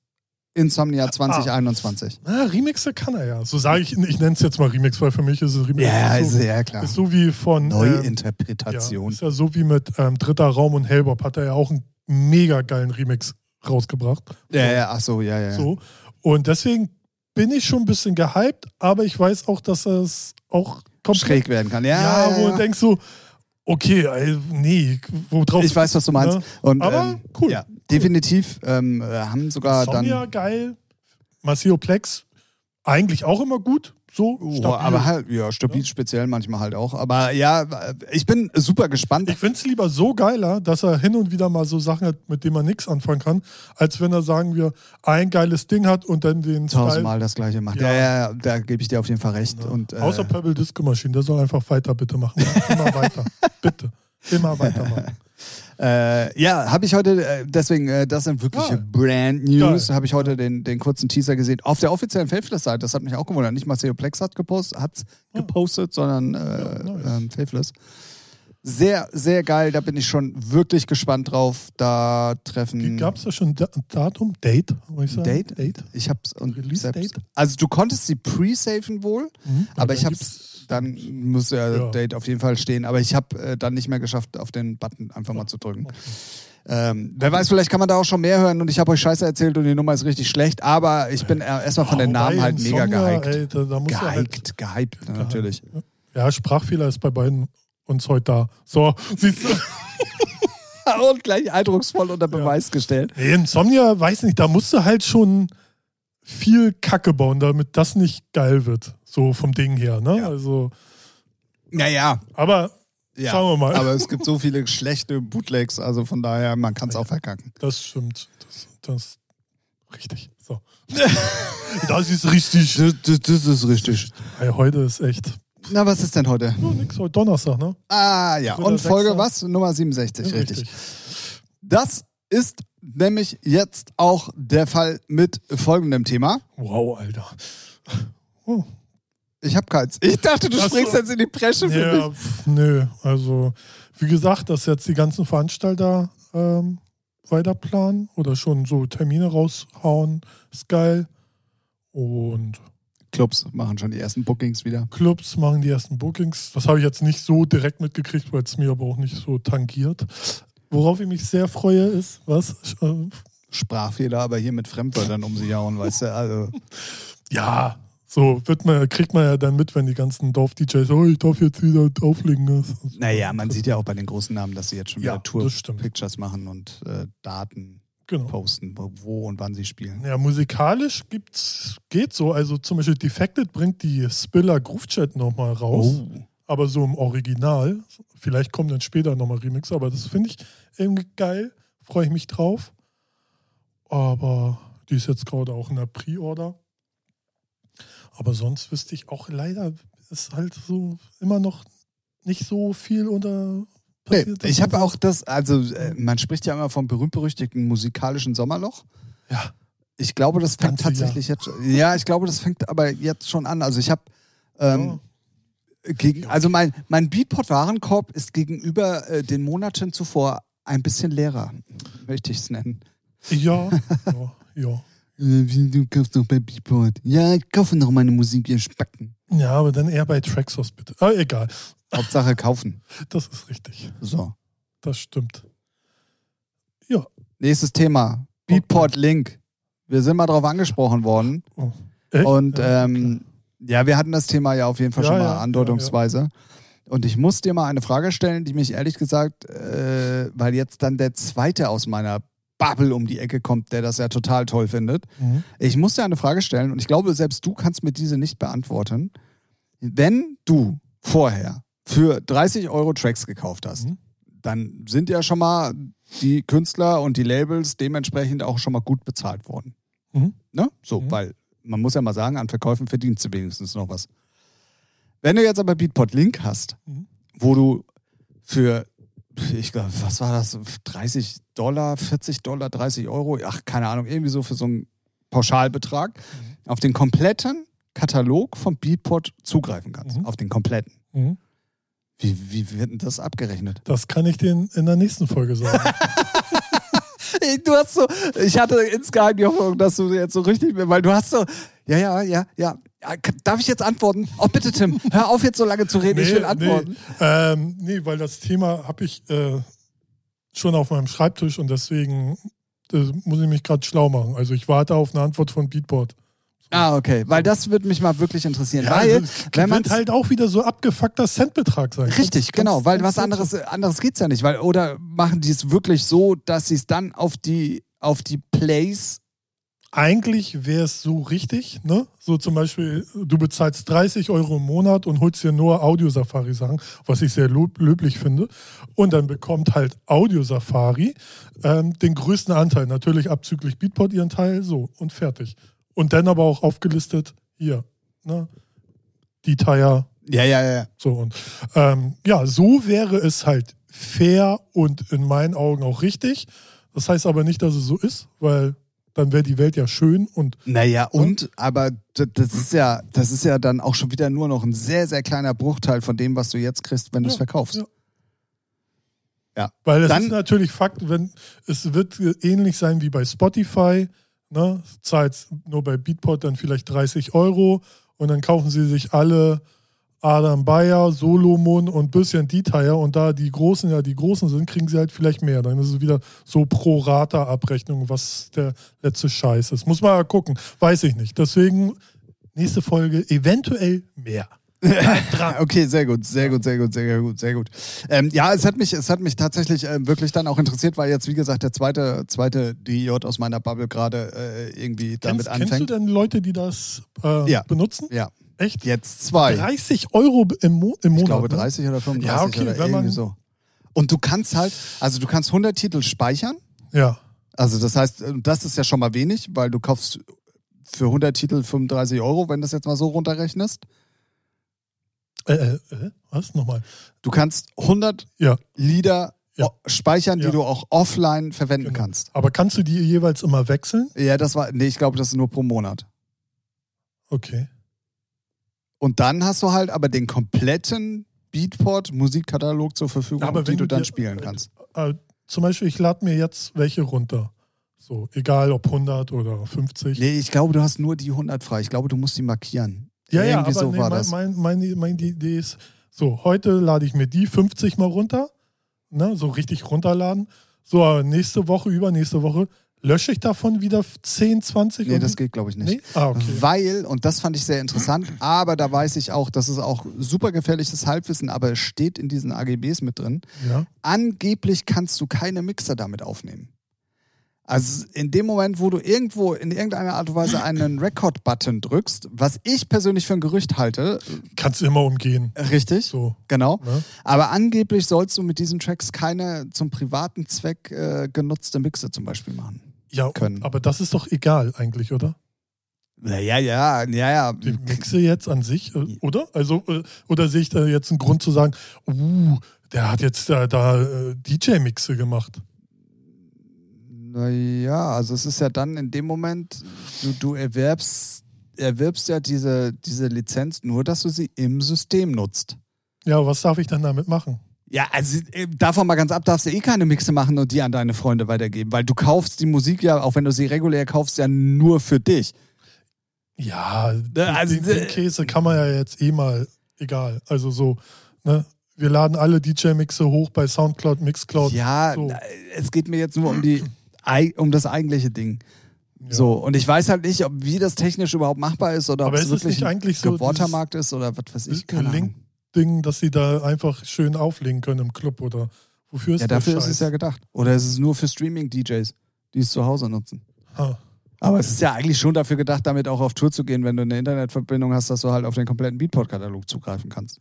Insomnia Ah. 2021. Na, Remixe kann er ja. So sage ich, ich nenne es jetzt mal Remix, weil für mich ist es Remix. Ja, ist ist so, ja klar. ist so wie von. ähm, ja, Neuinterpretation. ist ja so wie mit ähm, Dritter Raum und Hellbop hat er ja auch einen mega geilen Remix rausgebracht. Ja, ja, ach so, ja, ja. So. Und deswegen bin ich schon ein bisschen gehypt, aber ich weiß auch, dass es auch komplett Schräg werden kann. Ja, Ja, ja, wo ja. du denkst so, okay, nee, wo drauf. Ich weiß, was du meinst. Ne? Und, Aber ähm, cool. Ja, definitiv ähm, äh, haben sogar Sonja, dann. geil. Maceo Plex, eigentlich auch immer gut. So, Oh, stabil. aber halt, ja, stabil speziell manchmal halt auch. Aber ja, ich bin super gespannt. Ich finde es lieber so geiler, dass er hin und wieder mal so Sachen hat, mit denen man nichts anfangen kann, als wenn er, sagen wir, ein geiles Ding hat und dann den Style. tausendmal das gleiche macht. Ja, Ja. ja, ja da gebe ich dir auf jeden Fall recht. Und, äh, Außer Pebble Disco Machine, der soll einfach weiter bitte machen. Immer weiter. bitte. Immer weitermachen. Äh, ja, habe ich heute, äh, deswegen, äh, das sind wirkliche Ah. Brand News, habe ich heute den, den kurzen Teaser gesehen. Auf der offiziellen Faithless-Seite, das hat mich auch gewundert. Nicht Marcelo Plex hat gepostet, hat's gepostet, sondern äh, Ah. Ja, nice. ähm, Faithless. Sehr, sehr geil, da bin ich schon wirklich gespannt drauf. Da treffen. Gab es da schon ein Datum? Date? ich sagen? Date? Date? Ich hab's und Release selbst. Date? Also du konntest sie pre-safen wohl, Mhm. aber Ja, ich hab's, dann muss ja, Ja. Date auf jeden Fall stehen, aber ich habe äh, dann nicht mehr geschafft, auf den Button einfach mal zu drücken. Okay. Ähm, wer weiß, vielleicht kann man da auch schon mehr hören und ich habe euch Scheiße erzählt und die Nummer ist richtig schlecht, aber ich bin erstmal von den Ah, Namen halt mega Insomnia, gehypt. Ey, da, da er halt, Gehypt, gehypt, natürlich. ja, Sprachfehler ist bei beiden uns heute da. So, siehst du. Und gleich eindrucksvoll unter Beweis gestellt. Nee, Insomnia, weiß nicht, da musst du halt schon viel Kacke bauen, damit das nicht geil wird. So vom Ding her, ne? Ja. Also, Naja, aber ja. Schauen wir mal. Aber es gibt so viele schlechte Bootlegs, also von daher, man kann es auch verkacken. das stimmt. Das, das richtig. So. das ist richtig. Das, das, das ist richtig. Ey, heute ist echt. Na, was ist denn heute? Nix, heute Donnerstag, ne? Ah, ja. Und Folge was? Nummer 67, richtig. Das ist nämlich jetzt auch der Fall mit folgendem Thema. Wow, Alter. Oh. Ich habe keins. Ich dachte, du Ach so. springst jetzt in die Bresche für Ja, mich. pf, nö. Also, wie gesagt, dass jetzt die ganzen Veranstalter ähm, weiterplanen oder schon so Termine raushauen, ist geil. Und Clubs machen schon die ersten Bookings wieder. Clubs machen die ersten Bookings. Das habe ich jetzt nicht so direkt mitgekriegt, weil es mir aber auch nicht so tangiert. Worauf ich mich sehr freue, ist, was? Sprachfehler, aber hier mit Fremdwörtern um sich hauen, weißt du? Also, Ja, so wird man, kriegt man ja dann mit, wenn die ganzen Dorf-DJs, oh, ich darf jetzt wieder auflegen. naja, man sieht ja auch bei den großen Namen, dass sie jetzt schon wieder Ja, Tour das stimmt. Pictures machen und äh, Daten Genau. posten, wo, und wann sie spielen. Ja, musikalisch gibt's, geht so. Also zum Beispiel Defected bringt die Spiller Groove Chat nochmal raus. Oh. Aber so im Original. Vielleicht kommt dann später nochmal Remix, aber das finde ich irgendwie geil. Freue ich mich drauf. Aber die ist jetzt gerade auch in der Pre-Order. Aber sonst wüsste ich auch leider, ist halt so immer noch nicht so viel unter. Nee, ich habe auch das, also äh, man spricht ja immer vom berühmt-berüchtigten musikalischen Sommerloch. Ja, Ich glaube, das fängt Ganze Jahr. tatsächlich jetzt schon, ja, ich glaube, das fängt aber jetzt schon an. Also ich habe ähm, Gegen, also mein, mein Beatport-Warenkorb ist gegenüber äh, den Monaten zuvor ein bisschen leerer, möchte ich es nennen. Ja, ja, ja. Du kaufst doch bei Beatport. Ja, ich kaufe noch meine Musik, ihr Spacken. Ja, aber dann eher bei Traxos bitte. Ah, egal. Hauptsache kaufen. Das ist richtig. So. Das stimmt. Ja. Nächstes Thema. Beatport Link. Wir sind mal drauf angesprochen worden. Oh. Echt? Und Ja, ähm, ja, wir hatten das Thema ja auf jeden Fall Ja, schon mal ja, andeutungsweise. Und ich muss dir mal eine Frage stellen, die mich ehrlich gesagt, äh, weil jetzt dann der zweite aus meiner Bubble um die Ecke kommt, der das ja total toll findet. Mhm. Ich muss dir eine Frage stellen und ich glaube, selbst du kannst mir diese nicht beantworten. Wenn du vorher für 30 Euro Tracks gekauft hast, Mhm. dann sind ja schon mal die Künstler und die Labels dementsprechend auch schon mal gut bezahlt worden. Mhm. Ne? So, weil man muss ja mal sagen, an Verkäufen verdienst du wenigstens noch was. Wenn du jetzt aber Beatport Link hast, wo du für, ich glaube, was war das, 30 Dollar, 40 Dollar, 30 Euro, ach, keine Ahnung, irgendwie so für so einen Pauschalbetrag, Mhm. auf den kompletten Katalog von Beatport zugreifen kannst. Mhm. Auf den kompletten. Mhm. Wie, wie wird denn das abgerechnet? Das kann ich dir in der nächsten Folge sagen. Du hast so, ich hatte insgeheim die Hoffnung, dass du jetzt so richtig, weil du hast so, ja, ja, ja, ja. K- Darf ich jetzt antworten? Oh, bitte, Tim, hör auf jetzt so lange zu reden, ich will antworten. Nee, ähm, nee, weil das Thema habe ich äh, schon auf meinem Schreibtisch und deswegen äh, muss ich mich gerade schlau machen. Also ich warte auf eine Antwort von Beatport. Ah, okay, weil das würde mich mal wirklich interessieren. Ja, weil, also, wenn man halt auch wieder so abgefuckter Centbetrag sein. Richtig, Ganz- genau, ganz- weil ganz was anderes, sicher. anderes geht's ja nicht. Weil, oder machen die es wirklich so, dass sie es dann auf die, auf die Plays. Eigentlich wäre es so richtig, ne? So zum Beispiel, du bezahlst 30 Euro im Monat und holst dir nur Audio-Safari-Sachen, was ich sehr löblich finde. Und dann bekommt halt Audio-Safari ähm, den größten Anteil, natürlich abzüglich Beatport ihren Teil, so und fertig. Und dann aber auch aufgelistet, hier, ne? Die Tire, Ja, ja, ja. so und ähm, ja, so wäre es halt fair und in meinen Augen auch richtig. Das heißt aber nicht, dass es so ist, weil dann wäre die Welt ja schön und Naja, und, aber d- das ist ja, das ist ja dann auch schon wieder nur noch ein sehr, sehr kleiner Bruchteil von dem, was du jetzt kriegst, wenn du es Ja, verkaufst. ja. Ja. Weil es Dann- ist natürlich Fakt, wenn es wird ähnlich sein wie bei Spotify, ne? Zahlt nur bei Beatport dann vielleicht 30 Euro und dann kaufen sie sich alle Adam Bayer, Solomon und bisschen Detail und da die Großen ja die Großen sind, kriegen sie halt vielleicht mehr. Dann ist es wieder so pro Rata Abrechnung, was der letzte Scheiß ist. Muss man ja gucken, weiß ich nicht. Deswegen nächste Folge eventuell mehr. Okay, sehr gut, sehr gut, sehr gut, sehr gut, sehr gut. Ähm, ja, es hat mich, es hat mich tatsächlich äh, wirklich dann auch interessiert, weil jetzt, wie gesagt, der zweite, zweite DJ aus meiner Bubble gerade äh, irgendwie damit Kennst, kennst du anfängt. denn Leute, die das äh, Ja. benutzen? Ja, Echt? jetzt zwei. 30 Euro im, Mo im Monat. Ich glaube ne? 30 oder 35 Ja, okay, oder wenn man- so. Und du kannst halt, also du kannst 100 Titel speichern. Ja. Also das heißt, äh, das ist ja schon mal wenig, weil du kaufst für 100 Titel 35 Euro, wenn du das jetzt mal so runterrechnest. Äh, äh, äh, was? Nochmal. Du kannst 100 Ja. Lieder Ja. speichern, die Ja. du auch offline verwenden Genau. kannst. Aber kannst du die jeweils immer wechseln? Ja, das war, nee, ich glaube, das ist nur pro Monat. Okay. Und dann hast du halt aber den kompletten Beatport Musikkatalog zur Verfügung, Aber die du dann dir- spielen kannst. Äh, zum Beispiel, ich lade mir jetzt welche runter. So, egal ob 100 oder 50. Nee, ich glaube, du hast nur die 100 frei. Ich glaube, du musst die markieren. ja, ja, aber so nee, war mein, das. mein, meine, meine Idee ist, so, heute lade ich mir die 50 mal runter. Ne, so richtig runterladen. So, nächste Woche, übernächste Woche, lösche ich davon wieder 10, 20? Nee, das geht, glaube ich, nicht. Nee? Ah, okay. Weil, und das fand ich sehr interessant, aber da weiß ich auch, das ist auch super gefährliches Halbwissen, aber es steht in diesen AGBs mit drin. Ja. Angeblich kannst du keine Mixer damit aufnehmen. Also in dem Moment, wo du irgendwo in irgendeiner Art und Weise einen Record-Button drückst, was ich persönlich für ein Gerücht halte, Kannst du immer umgehen. richtig, So. genau, Ne? aber angeblich sollst du mit diesen Tracks keine zum privaten Zweck äh, genutzte Mixer zum Beispiel machen. Ja, Können. aber das ist doch egal eigentlich, oder? Ja, ja, ja, ja. Die Mixe jetzt an sich, äh, oder? Also, äh, oder sehe ich da jetzt einen Grund zu sagen, uh, der hat jetzt da, da äh, DJ-Mixe gemacht. Naja, also es ist ja dann in dem Moment, du, du erwerbst erwirbst ja diese, diese Lizenz nur, dass du sie im System nutzt. Ja, was darf ich dann damit machen? Ja, also äh, davon mal ganz ab, darfst du eh keine Mixe machen und die an deine Freunde weitergeben, weil du kaufst die Musik ja, auch wenn du sie regulär kaufst, ja nur für dich. Ja, Ne, also, den, den äh, Käse kann man ja jetzt eh mal, egal. Also so, ne? Wir laden alle DJ-Mixe hoch bei Soundcloud, Mixcloud. Ja, so. es geht mir jetzt nur um die um das eigentliche Ding. Ja. So, und ich weiß halt nicht, ob wie das technisch überhaupt machbar ist oder ob es wirklich nicht ein eigentlich so Watermarkt ist oder was weiß ich. Keine Ahnung. Link-Ding, dass sie da einfach schön auflegen können im Club oder wofür ist Ja, dafür Scheiß? ist es ja gedacht. Oder ist es nur für Streaming-DJs, die es zu Hause nutzen? Ha. Aber es ist ja eigentlich schon dafür gedacht, damit auch auf Tour zu gehen, wenn du eine Internetverbindung hast, dass du halt auf den kompletten Beatport-Katalog zugreifen kannst.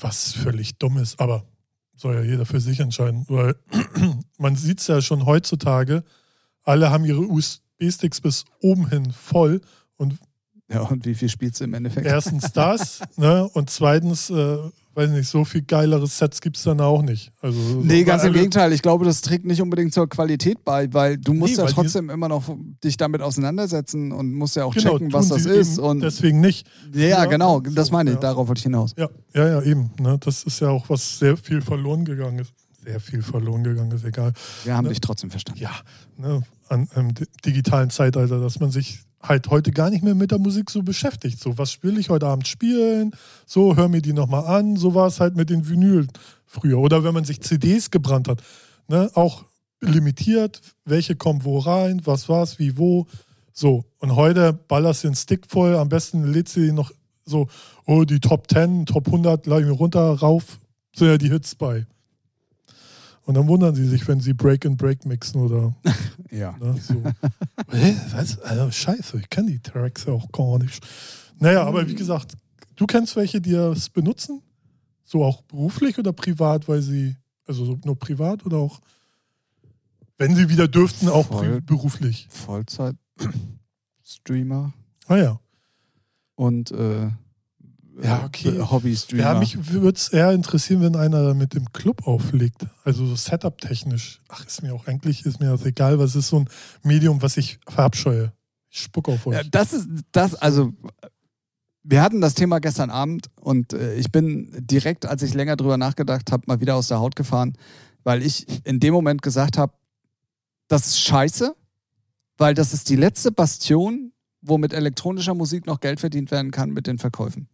Was völlig dumm ist, aber soll ja jeder für sich entscheiden. Weil man sieht es ja schon heutzutage, alle haben ihre USB-Sticks bis oben hin voll und Ja, und wie viel spielst du im Endeffekt? erstens das, ne? Und zweitens, äh, weiß nicht, so viel geilere Sets gibt es dann auch nicht. Also, Nee, ganz im Gegenteil. Ich glaube, das trägt nicht unbedingt zur Qualität bei, weil du musst Nee, ja trotzdem immer noch dich damit auseinandersetzen und musst ja auch Genau, checken, was das ist. Und deswegen nicht. ja, Ja, genau, das meine ich, ja. darauf wollte ich hinaus. Ja, ja, ja, eben. Ne? Das ist ja auch, was sehr viel verloren gegangen ist. Sehr viel verloren gegangen ist, egal. Wir haben Ne? dich trotzdem verstanden. Ja, ne, an di- digitalen Zeitalter, dass man sich halt heute gar nicht mehr mit der Musik so beschäftigt. So, was will ich heute Abend spielen? So, hör mir die nochmal an. So war es halt mit den Vinyl früher. Oder wenn man sich CDs gebrannt hat. Ne, auch limitiert, welche kommen wo rein, was war's, wie, wo. So, und heute ballerst du den Stick voll. Am besten lädst du die noch so, oh, die Top 10, Top 100, lade ich mir runter, rauf, sind ja die Hits bei. Und dann wundern sie sich, wenn sie Break and Break mixen oder Ja. Ne, so. Hä, was? Also, scheiße, ich kenne die Tracks ja auch gar nicht. Naja, aber wie gesagt, du kennst welche, die das benutzen? So auch beruflich oder privat, weil sie, also so nur privat oder auch, wenn sie wieder dürften, auch Voll. beruflich? Vollzeit-Streamer Ah ja. und äh, Ja, okay. äh, Hobby-Streamer. Ja, mich würde es eher interessieren, wenn einer mit dem Club auflegt. Also so Setup-technisch. Ach, ist mir auch eigentlich, ist mir das egal, was ist so ein Medium, was ich verabscheue. Ich spuck auf euch. Ja, das ist das, also wir hatten das Thema gestern Abend und äh, ich bin direkt, als ich länger drüber nachgedacht habe, mal wieder aus der Haut gefahren, weil ich in dem Moment gesagt habe, das ist scheiße, weil das ist die letzte Bastion, wo mit elektronischer Musik noch Geld verdient werden kann mit den Verkäufen.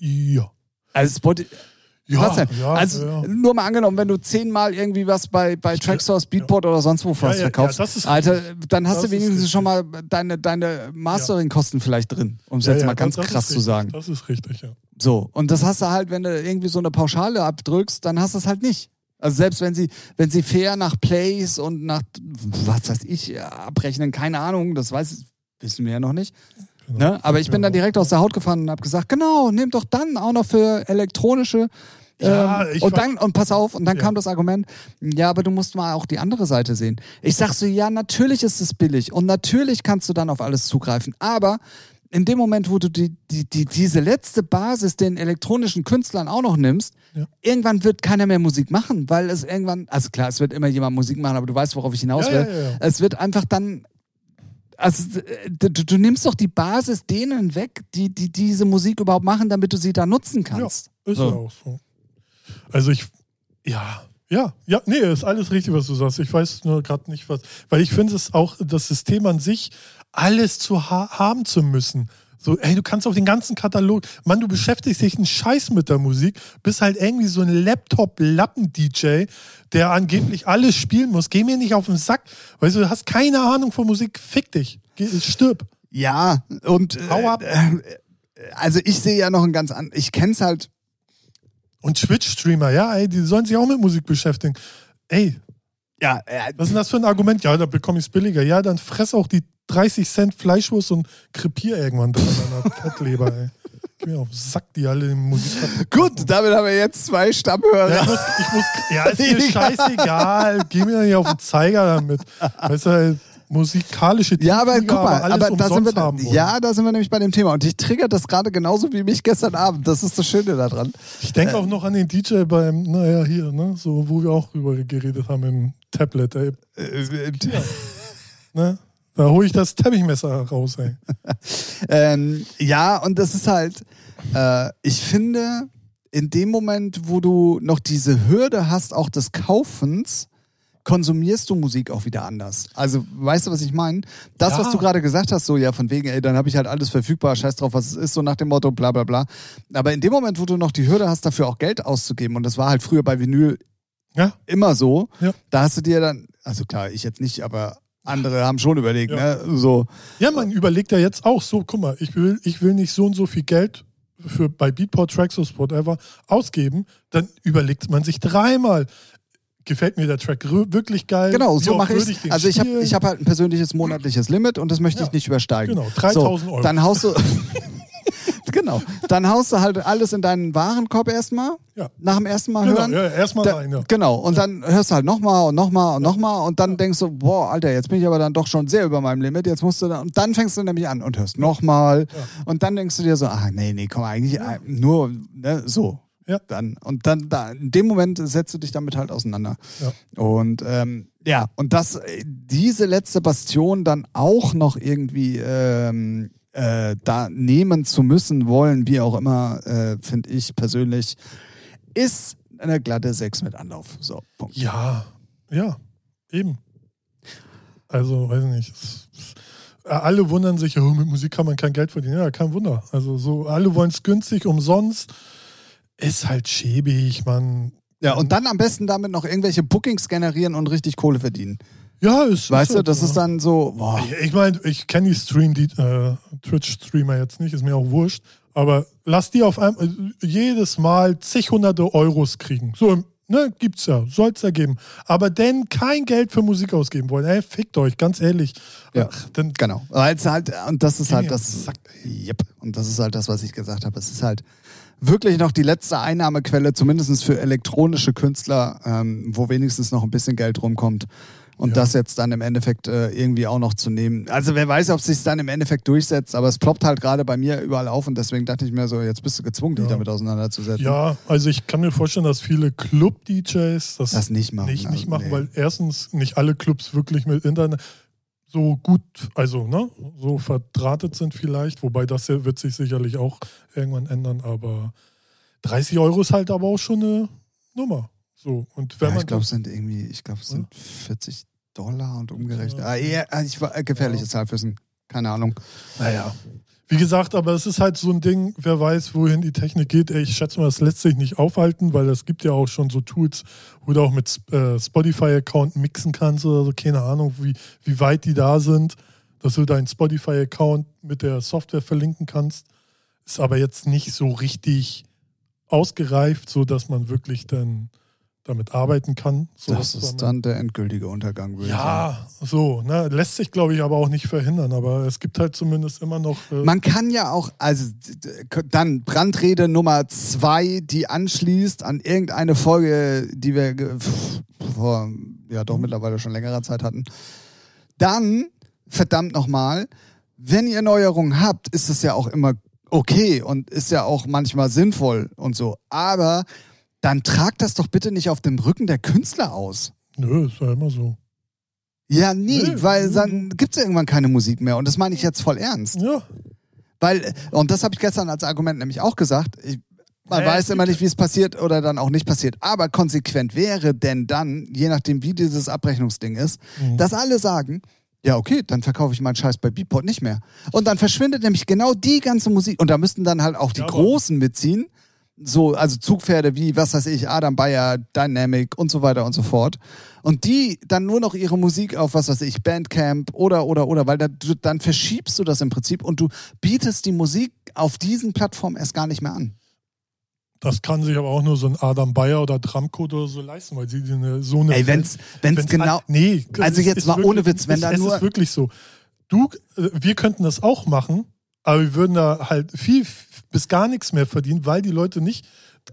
Ja. Also Spotify, Ja, was denn? ja, also ja. nur mal angenommen, wenn du zehnmal irgendwie was bei, bei Tracksource, Beatport oder sonst wo was verkaufst, Alter, dann hast du wenigstens schon mal deine, deine Mastering-Kosten vielleicht drin, um es jetzt mal ganz krass zu sagen. Das ist richtig, ja. So, und das hast du halt, wenn du irgendwie so eine Pauschale abdrückst, dann hast du es halt nicht. Also selbst wenn sie, wenn sie fair nach Plays und nach was weiß ich abrechnen, keine Ahnung, das weiß wissen wir ja noch nicht. Genau. Ne? Aber ich bin Ja. dann direkt aus der Haut gefahren und habe gesagt, genau, nimm doch dann auch noch für elektronische Ja, ähm, ich und dann, und pass auf, und dann Ja. kam das Argument, ja, aber du musst mal auch die andere Seite sehen. Ich sag so, ja, natürlich ist es billig und natürlich kannst du dann auf alles zugreifen, aber in dem Moment, wo du die, die, die, diese letzte Basis den elektronischen Künstlern auch noch nimmst, Ja. irgendwann wird keiner mehr Musik machen, weil es irgendwann, also klar, es wird immer jemand Musik machen, aber du weißt, worauf ich hinaus Ja, will. ja, ja, ja. Es wird einfach dann, also du, du nimmst doch die Basis denen weg, die, die diese Musik überhaupt machen, damit du sie da nutzen kannst. Ist So. ja auch so. Also ich, ja, ja, ja, nee, ist alles richtig, was du sagst. Ich weiß nur gerade nicht, was, weil ich finde es auch das System an sich, alles zu ha haben zu müssen. So, ey, du kannst auf den ganzen Katalog, Mann, du beschäftigst dich einen Scheiß mit der Musik, bist halt irgendwie so ein Laptop-Lappen-DJ, der angeblich alles spielen muss. Geh mir nicht auf den Sack. Weißt du, du hast keine Ahnung von Musik, fick dich. Geh, stirb. Ja, und äh, Hau ab. äh, also ich sehe ja noch ein ganz an, ich kenn's halt, Und Twitch-Streamer, ja, ey, die sollen sich auch mit Musik beschäftigen. Ey, ja, äh, Was ist denn das für ein Argument? Ja, da bekomme ich es billiger. Ja, dann fress auch die 30 Cent Fleischwurst und krepier irgendwann dran an der Fettleber, ey. Geh mir auf den Sack, die alle in Musik gut, damit haben wir jetzt zwei Stammhörer. Ja, ich muss, ich muss, ja, ist mir scheißegal. Geh mir nicht auf den Zeiger damit. Weißt du, ey, musikalische Ja, aber guck mal, alles aber da sind wir, haben wollen. ja, da sind wir nämlich bei dem Thema und ich triggert das gerade genauso wie mich gestern Abend. Das ist das Schöne daran. Ich denke auch noch an den DJ beim, naja, hier, ne, so, wo wir auch drüber geredet haben im Tablet, ey. Äh, Ne? Da hole ich das Teppichmesser raus, ey. ähm, ja, und das ist halt, äh, ich finde, in dem Moment, wo du noch diese Hürde hast, auch des Kaufens, konsumierst du Musik auch wieder anders. Also, weißt du, was ich meine? Das, Ja. was du gerade gesagt hast, so, ja, von wegen, ey, dann habe ich halt alles verfügbar, scheiß drauf, was es ist, so nach dem Motto, bla, bla, bla. Aber in dem Moment, wo du noch die Hürde hast, dafür auch Geld auszugeben, und das war halt früher bei Vinyl Ja, immer so, Ja. da hast du dir dann, also klar, ich jetzt nicht, aber andere haben schon überlegt, Ja. ne, so, Ja, man überlegt ja jetzt auch so, guck mal, ich will, ich will nicht so und so viel Geld für bei Beatport, Traxos, whatever ausgeben, dann überlegt man sich dreimal. Gefällt mir der Track wirklich geil? Genau, so mache ich den Also ich habe ich hab halt ein persönliches monatliches Limit und das möchte Ja. ich nicht übersteigen. Genau, 3000 so, Euro. Dann haust du. genau. Dann haust du halt alles in deinen Warenkorb erstmal. Ja. Nach dem ersten Mal Genau, hören. ja, erstmal Da- rein, ja. Genau. Und dann hörst du halt nochmal und nochmal und nochmal und dann denkst du, boah, Alter, jetzt bin ich aber dann doch schon sehr über meinem Limit. Jetzt musst du dann, und dann fängst du nämlich an und hörst nochmal. Und dann denkst du dir so, ah, nee, nee, komm, eigentlich äh, nur, ne, so. Ja. Dann, und dann, da, in dem Moment setzt du dich damit halt auseinander. Ja. Und ähm, ja, und das, äh, diese letzte Bastion dann auch noch irgendwie ähm, äh, da nehmen zu müssen, wollen, wie auch immer, äh, finde ich persönlich, ist eine glatte 6 mit Anlauf. So, Punkt. Ja, ja, eben. Also, weiß ich nicht. Es- Alle wundern sich, oh, mit Musik kann man kein Geld verdienen. Ja, kein Wunder. Also so, alle wollen es günstig, umsonst. Ist halt schäbig, man. Ja, und dann am besten damit noch irgendwelche Bookings generieren und richtig Kohle verdienen. Ja, ist. Weißt du, halt das so. ist dann so, boah. Ich meine, ich kenne die Stream, die äh, Twitch-Streamer jetzt nicht, ist mir auch wurscht. Aber lass die auf einmal äh, jedes Mal zig hunderte Euros kriegen. So, ne, gibt's ja, soll's ja geben. Aber denn kein Geld für Musik ausgeben wollen. Ey, fickt euch, ganz ehrlich. Ja. Ach, dann, Genau. Weil es halt, und das ist halt das. Sack, Yep. Und das ist halt das, was ich gesagt habe. Es ist halt wirklich noch die letzte Einnahmequelle, zumindest für elektronische Künstler, ähm, wo wenigstens noch ein bisschen Geld rumkommt. Und Ja. das jetzt dann im Endeffekt äh, irgendwie auch noch zu nehmen. Also wer weiß, ob es sich dann im Endeffekt durchsetzt, aber es ploppt halt gerade bei mir überall auf und deswegen dachte ich mir so, jetzt bist du gezwungen, dich Ja. damit auseinanderzusetzen. ja, also ich kann mir vorstellen, dass viele Club-DJs das, Das nicht machen. nicht, nicht also, machen, nee. weil erstens nicht alle Clubs wirklich mit Internet so gut, also ne, so verdrahtet sind vielleicht, wobei das ja wird sich sicherlich auch irgendwann ändern, aber 30 Euro ist halt aber auch schon eine Nummer. So, und wenn ja, man ich glaube, es sind irgendwie, ich glaube, es sind 40 Dollar und umgerechnet. Ah, eher, ah, ich war äh, gefährliches Halbwissen. Keine Ahnung. Naja. Wie gesagt, aber es ist halt so ein Ding, wer weiß, wohin die Technik geht. Ich schätze mal, das lässt sich nicht aufhalten, weil es gibt ja auch schon so Tools, wo du auch mit äh, Spotify-Account mixen kannst oder so. Keine Ahnung, wie, wie weit die da sind, dass du deinen Spotify-Account mit der Software verlinken kannst. Ist aber jetzt nicht so richtig ausgereift, so dass man wirklich dann damit arbeiten kann. So Das dass ist dann der endgültige Untergang, würde ich sagen. ja, so, ne? Lässt sich, glaube ich, aber auch nicht verhindern. Aber es gibt halt zumindest immer noch. Äh, Man kann ja auch, also dann Brandrede Nummer zwei, die anschließt an irgendeine Folge, die wir vor ja doch mittlerweile schon längerer Zeit hatten. Dann, verdammt nochmal, wenn ihr Neuerungen habt, ist es ja auch immer okay und ist ja auch manchmal sinnvoll und so. Aber dann tragt das doch bitte nicht auf dem Rücken der Künstler aus. nö, ist ja immer so. Ja, nie, Nee. weil dann gibt es irgendwann keine Musik mehr. Und das meine ich jetzt voll ernst. Ja, Weil, und das habe ich gestern als Argument nämlich auch gesagt, ich, man Naja, weiß immer nicht, wie es passiert oder dann auch nicht passiert. Aber konsequent wäre denn dann, je nachdem wie dieses Abrechnungsding ist, Mhm. dass alle sagen, ja okay, dann verkaufe ich meinen Scheiß bei Beatport nicht mehr. Und dann verschwindet nämlich genau die ganze Musik. Und da müssten dann halt auch die Ja, Großen mitziehen. So, also Zugpferde wie, was weiß ich, Adam Bayer, Dynamic und so weiter und so fort. Und die dann nur noch ihre Musik auf, was weiß ich, Bandcamp oder, oder, oder, weil da, dann verschiebst du das im Prinzip und du bietest die Musik auf diesen Plattformen erst gar nicht mehr an. das kann sich aber auch nur so ein Adam Bayer oder Tramcode oder so leisten, weil sie eine, so eine. Ey, wenn's, wenn's wenn's genau, an- nee, Also es jetzt ist mal ohne Witz, wenn es, da es nur- ist wirklich so. Du, äh, wir könnten das auch machen, aber wir würden da halt viel f- bis gar nichts mehr verdienen, weil die Leute nicht.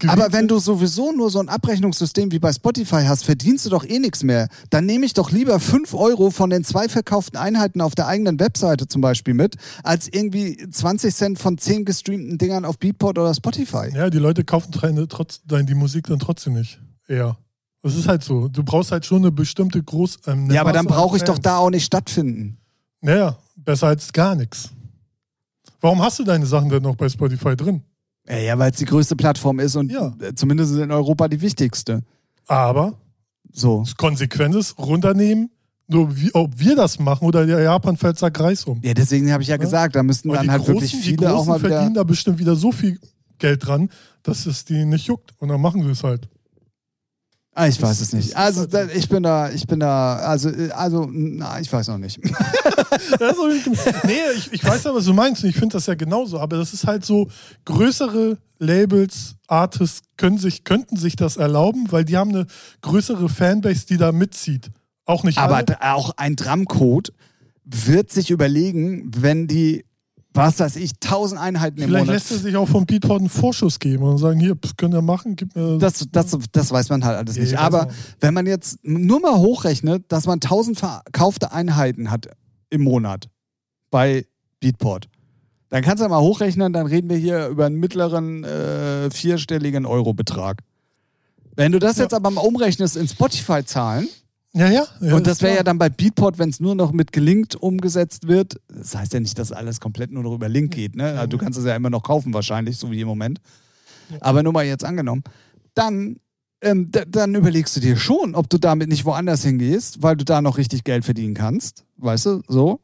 Aber wenn du sowieso nur so ein Abrechnungssystem wie bei Spotify hast, verdienst du doch eh nichts mehr. Dann nehme ich doch lieber 5 Euro von den zwei verkauften Einheiten auf der eigenen Webseite zum Beispiel mit, als irgendwie 20 Cent von 10 gestreamten Dingern auf Beatport oder Spotify. Ja, die Leute kaufen deine, trotz, deine, die Musik dann trotzdem nicht. Eher. Das ist halt so. Du brauchst halt schon eine bestimmte Groß. Ähm, eine Ja, aber dann Masse an brauche ich doch da auch nicht stattfinden. Naja, besser als gar nichts. Warum hast du deine Sachen denn noch bei Spotify drin? Ja, ja weil es die größte Plattform ist und Ja. zumindest in Europa die wichtigste. Aber So. Konsequenz ist, runternehmen, nur wie, ob wir das machen oder der Japan fällt Sack Reis um. Ja, deswegen habe ich ja gesagt, da müssten dann die halt Großen, wirklich die viele auch Großen mal wieder. verdienen da bestimmt wieder so viel Geld dran, dass es die nicht juckt. Und dann machen sie es halt. Ah, ich weiß es nicht. Also da, ich bin da, ich bin da, also, also, na, ich weiß noch nicht. Auch- nee, ich, ich weiß ja, was du meinst. und Ich finde das ja genauso. Aber das ist halt so, größere Labels, Artists können sich, könnten sich das erlauben, weil die haben eine größere Fanbase, die da mitzieht. Auch nicht Aber alle. d- auch ein Drumcode wird sich überlegen, wenn die, was weiß ich, 1000 Einheiten im Vielleicht Monat. lässt er sich auch vom Beatport einen Vorschuss geben und sagen, hier, könnt ihr machen, gib mir... Das, das, das weiß man halt alles Ja, nicht. Aber auch. wenn man jetzt nur mal hochrechnet, dass man 1000 verkaufte Einheiten hat im Monat bei Beatport, dann kannst du ja mal hochrechnen, dann reden wir hier über einen mittleren äh, vierstelligen Eurobetrag. Wenn du das Ja. jetzt aber mal umrechnest in Spotify-Zahlen, ja, ja. ja und das wäre ja dann bei Beatport, wenn es nur noch mit gelingt umgesetzt wird. Das heißt ja nicht, dass alles komplett nur noch über Link geht. Ne? Also du kannst es ja immer noch kaufen wahrscheinlich, so wie im Moment. Aber nur mal jetzt angenommen. Dann, ähm, dann überlegst du dir schon, ob du damit nicht woanders hingehst, weil du da noch richtig Geld verdienen kannst. Weißt du, so.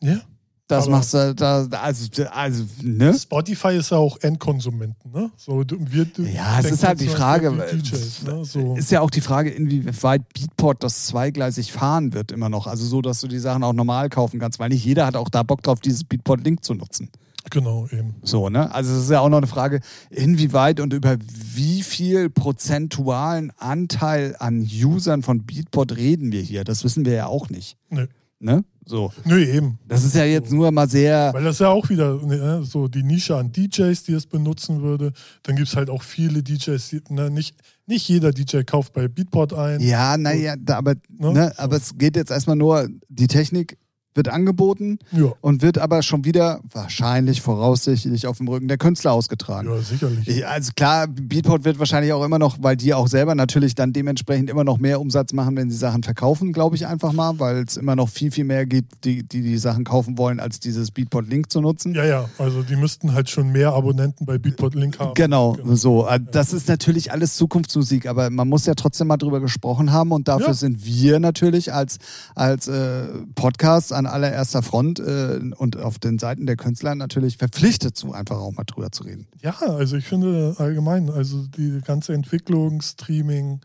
Ja. Das Aber- machst du, da, also, also, ne? Spotify ist ja auch Endkonsumenten, ne? So, wir, Ja, es ist halt die Frage, DJs, ne? so. Ist ja auch die Frage, inwieweit Beatport das zweigleisig fahren wird immer noch. Also so, dass du die Sachen auch normal kaufen kannst, weil nicht jeder hat auch da Bock drauf, dieses Beatport-Link zu nutzen. Genau, eben. So, ne? Also es ist ja auch noch eine Frage, inwieweit und über wie viel prozentualen Anteil an Usern von Beatport reden wir hier. Das wissen wir ja auch nicht. Nö. Ne? So. Nö, eben. Das ist ja jetzt nur mal sehr. Weil das ja auch wieder ne, so die Nische an DJs, die es benutzen würde. Dann gibt es halt auch viele DJs, die, ne, nicht, nicht jeder DJ kauft bei Beatport ein. Ja, naja, aber, Ne? ne? So. aber es geht jetzt erstmal nur, die Technik wird angeboten Ja, und wird aber schon wieder wahrscheinlich voraussichtlich auf dem Rücken der Künstler ausgetragen. ja sicherlich. Ich- Also klar, Beatport wird wahrscheinlich auch immer noch, weil die auch selber natürlich dann dementsprechend immer noch mehr Umsatz machen, wenn sie Sachen verkaufen, glaube ich einfach mal, weil es immer noch viel, viel mehr gibt, die, die die Sachen kaufen wollen, als dieses Beatport-Link zu nutzen. Ja, ja, also die müssten halt schon mehr Abonnenten bei Beatport Link haben. Genau, so. Äh, Das ist natürlich alles Zukunftsmusik, aber man muss ja trotzdem mal drüber gesprochen haben und dafür Ja. sind wir natürlich als, als äh, Podcast an allererster Front äh, und auf den Seiten der Künstler natürlich verpflichtet zu, einfach auch mal drüber zu reden. Ja, also ich finde allgemein, also die ganze Entwicklung, Streaming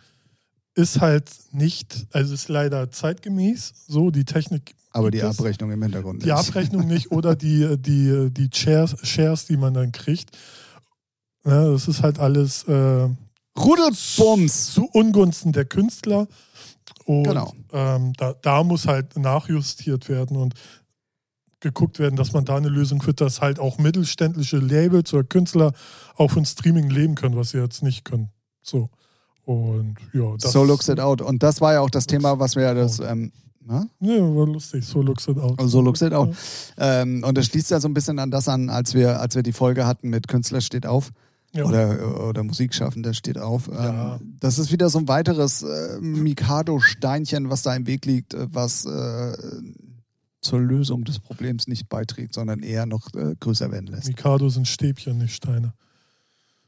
ist halt nicht, also ist leider zeitgemäß, so die Technik. Aber die. Abrechnung im Hintergrund. Die nicht. Abrechnung nicht oder die, die, die Shares, Shares, die man dann kriegt. Ja, das ist halt alles äh, Rudelbums! zu Ungunsten der Künstler. Und Genau. ähm, da, da muss halt nachjustiert werden und geguckt werden, dass man da eine Lösung findet, dass halt auch mittelständische Labels oder Künstler auch von Streaming leben können, was sie jetzt nicht können. So. Und ja, das So looks it out. Und das war ja auch das Thema, was wir ja das. Ähm, na? Ja, war lustig. So looks it out. So looks it out. Ähm, und das schließt ja so ein bisschen an das an, als wir, als wir die Folge hatten mit Künstler steht auf. Ja. Oder, oder Musikschaffender steht auf. Ja. Ähm, das ist wieder so ein weiteres äh, Mikado-Steinchen, was da im Weg liegt, äh, was äh, zur Lösung des Problems nicht beiträgt, sondern eher noch größer werden lässt. Mikado sind Stäbchen, nicht Steine.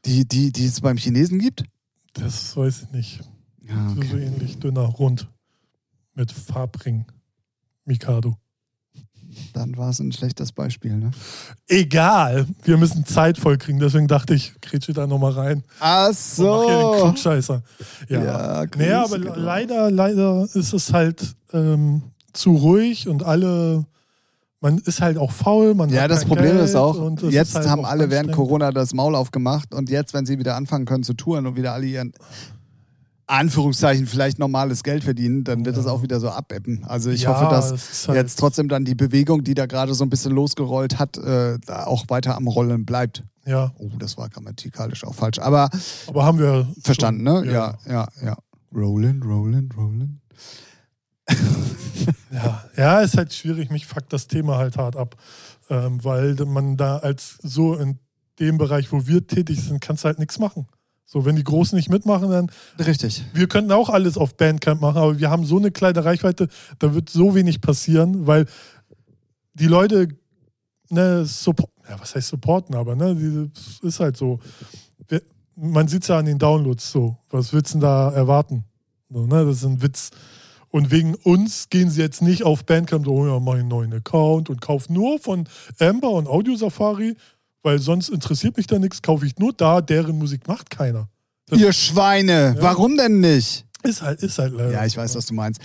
Die, die, die es beim Chinesen gibt? Das weiß ich nicht. Ja, So- So ähnlich dünner, rund. Mit Farbring. Mikado. Dann war es ein schlechtes Beispiel. Ne? Egal, wir müssen Zeit vollkriegen, deswegen dachte ich, grätsche da nochmal rein. Ach so. Klugscheißer. Ja. Ja, naja, Grüße, aber genau. leider, leider ist es halt ähm, zu ruhig und alle, man ist halt auch faul. Man Ja, hat das Problem Geld ist auch, jetzt ist halt haben auch alle während. Corona das Maul aufgemacht und jetzt, wenn sie wieder anfangen können zu touren und wieder alle ihren Anführungszeichen vielleicht normales Geld verdienen, dann wird Ja. das auch wieder so abebben. Also ich ja, hoffe, dass halt, jetzt trotzdem dann die Bewegung, die da gerade so ein bisschen losgerollt hat, äh, da auch weiter am Rollen bleibt. Ja, Oh, das war grammatikalisch auch falsch. Aber aber haben wir verstanden, schon, ne? Ja, ja, ja. Rollen, rollen, rollen. Ja, ja, ist halt schwierig. Mich fuckt das Thema halt hart ab, ähm, weil man da als so in dem Bereich, wo wir tätig sind, kannst du halt nichts machen. So, wenn die Großen nicht mitmachen, dann Richtig. wir könnten auch alles auf Bandcamp machen, aber wir haben so eine kleine Reichweite, da wird so wenig passieren, weil die Leute, ne, support, ja, was heißt supporten, aber ne, die, ist halt so. Wir, man sieht es ja an den Downloads so. Was willst du denn da erwarten? So, ne, das ist ein Witz. Und wegen uns gehen sie jetzt nicht auf Bandcamp, oh ja, mach einen neuen Account und kaufen nur von Amber und Audio Safari, weil sonst interessiert mich da nichts, kaufe ich nur da, deren Musik macht keiner. Das Ihr Schweine, ja. warum denn nicht? Ist halt, ist halt leider. Ja, ich weiß, was du meinst.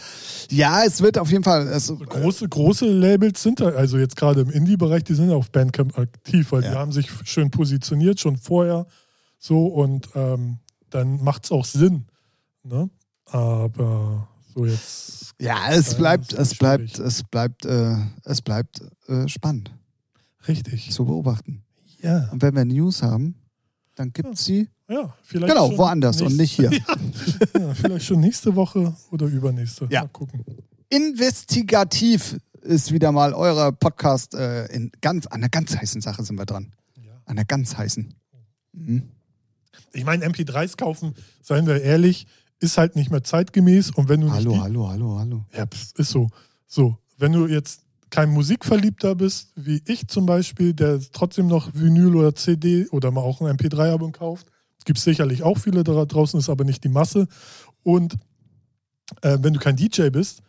Ja, es wird auf jeden Fall. Es, große, große Labels sind da, also jetzt gerade im Indie-Bereich, die sind auf Bandcamp aktiv, weil ja. die haben sich schön positioniert, schon vorher so und ähm, dann macht es auch Sinn. Ne? Aber so jetzt. Ja, es bleibt, es bleibt, es bleibt, äh, es bleibt äh, spannend. Richtig. Zu beobachten. Ja. Und wenn wir News haben, dann gibt es sie. Ja, vielleicht. Genau, woanders nächste, und nicht hier. ja, vielleicht schon nächste Woche oder übernächste. Ja. Mal gucken. Investigativ ist wieder mal euer Podcast äh, in ganz, an einer ganz heißen Sache sind wir dran. Ja. An einer ganz heißen. Mhm. Ich meine, MP3s kaufen, seien wir ehrlich, ist halt nicht mehr zeitgemäß. Und wenn du hallo, nicht die, hallo, hallo, hallo. Ja, ist so. So, wenn du jetzt kein Musikverliebter bist, wie ich zum Beispiel, der trotzdem noch Vinyl oder CD oder mal auch ein MP3-Album kauft, gibt es sicherlich auch viele da draußen, ist aber nicht die Masse. Und äh, wenn du kein DJ bist,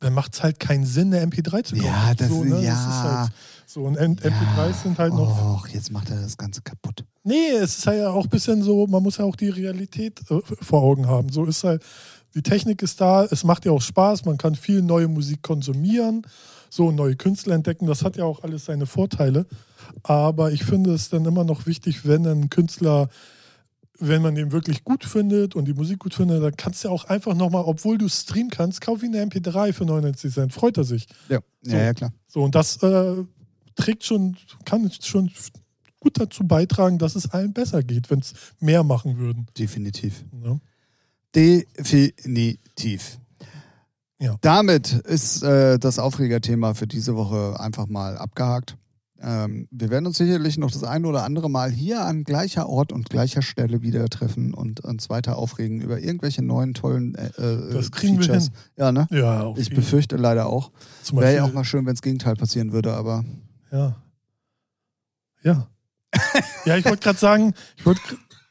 dann macht es halt keinen Sinn, eine MP3 zu kaufen. Ja, das, so, ne? ja. das ist halt so. Und MP3s ja. sind halt noch. Och, jetzt macht er das Ganze kaputt. Nee, es ist halt ja auch ein bisschen so, man muss ja auch die Realität äh, vor Augen haben. So ist halt, die Technik ist da, es macht ja auch Spaß, man kann viel neue Musik konsumieren, so neue Künstler entdecken, das hat ja auch alles seine Vorteile. Aber ich finde es dann immer noch wichtig, wenn ein Künstler wenn man den wirklich gut findet und die Musik gut findet, dann kannst du ja auch einfach nochmal, obwohl du streamen kannst, kauf ihn eine MP3 für 99 Cent. Freut er sich. Ja, so. ja, ja, klar. So, und das äh, trägt schon, kann schon gut dazu beitragen, dass es allen besser geht, wenn es mehr machen würden. Definitiv. Ja. Definitiv. Ja. Damit ist äh, das Aufregerthema für diese Woche einfach mal abgehakt. Ähm, wir werden uns sicherlich noch das eine oder andere Mal hier an gleicher Ort und gleicher Stelle wieder treffen und uns weiter aufregen über irgendwelche neuen tollen äh, äh Das kriegen Features. wir hin. Ja, ne? Ja, ich befürchte leider auch. Wäre ja auch mal schön, wenn das Gegenteil passieren würde, aber. Ja. Ja. ja, ich wollte gerade sagen, ich wollte.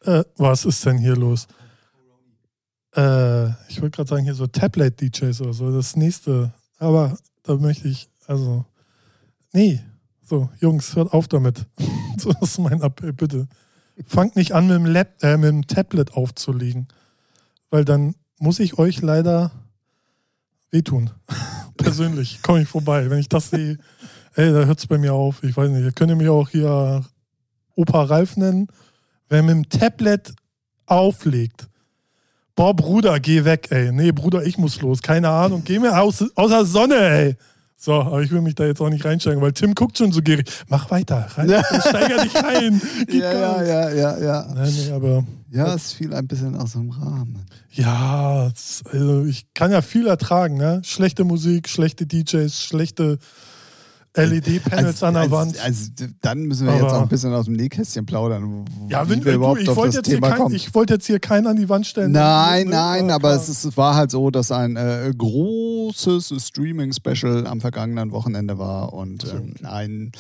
Äh, was ist denn hier los? Äh, ich wollte gerade sagen, hier so Tablet-DJs oder so, das nächste. Aber da möchte ich, also. Nee, so, Jungs, hört auf damit. das ist mein Appell, bitte. Fangt nicht an, mit dem, Lab, äh, mit dem Tablet aufzulegen. Weil dann muss ich euch leider wehtun. Persönlich komme ich vorbei. Wenn ich das sehe, ey, da hört es bei mir auf. Ich weiß nicht, ihr könnt mich auch hier Opa Ralf nennen. Wer mit dem Tablet auflegt, boah, Bruder, geh weg, ey. Nee, Bruder, ich muss los. Keine Ahnung. Geh mir aus, der Sonne, ey. So, aber ich will mich da jetzt auch nicht reinsteigen, weil Tim guckt schon so gierig. Mach weiter, rein, steiger dich rein. ja, ja, ja, ja, ja. Nein, nee, aber. Ja, es fiel ein bisschen aus dem Rahmen. Ja, also ich kann ja viel ertragen, ne? Schlechte Musik, schlechte DJs, schlechte LED-Panels also, an der Wand. Also, dann müssen wir Aber, jetzt auch ein bisschen aus dem Nähkästchen plaudern. Ja, wenn wir überhaupt du, ich wollte jetzt, kein, ich wollte jetzt hier keinen an die Wand stellen. Nein, nein, aber es, ist, es, war halt so, dass ein äh, großes Streaming-Special am vergangenen Wochenende war und ähm, ein,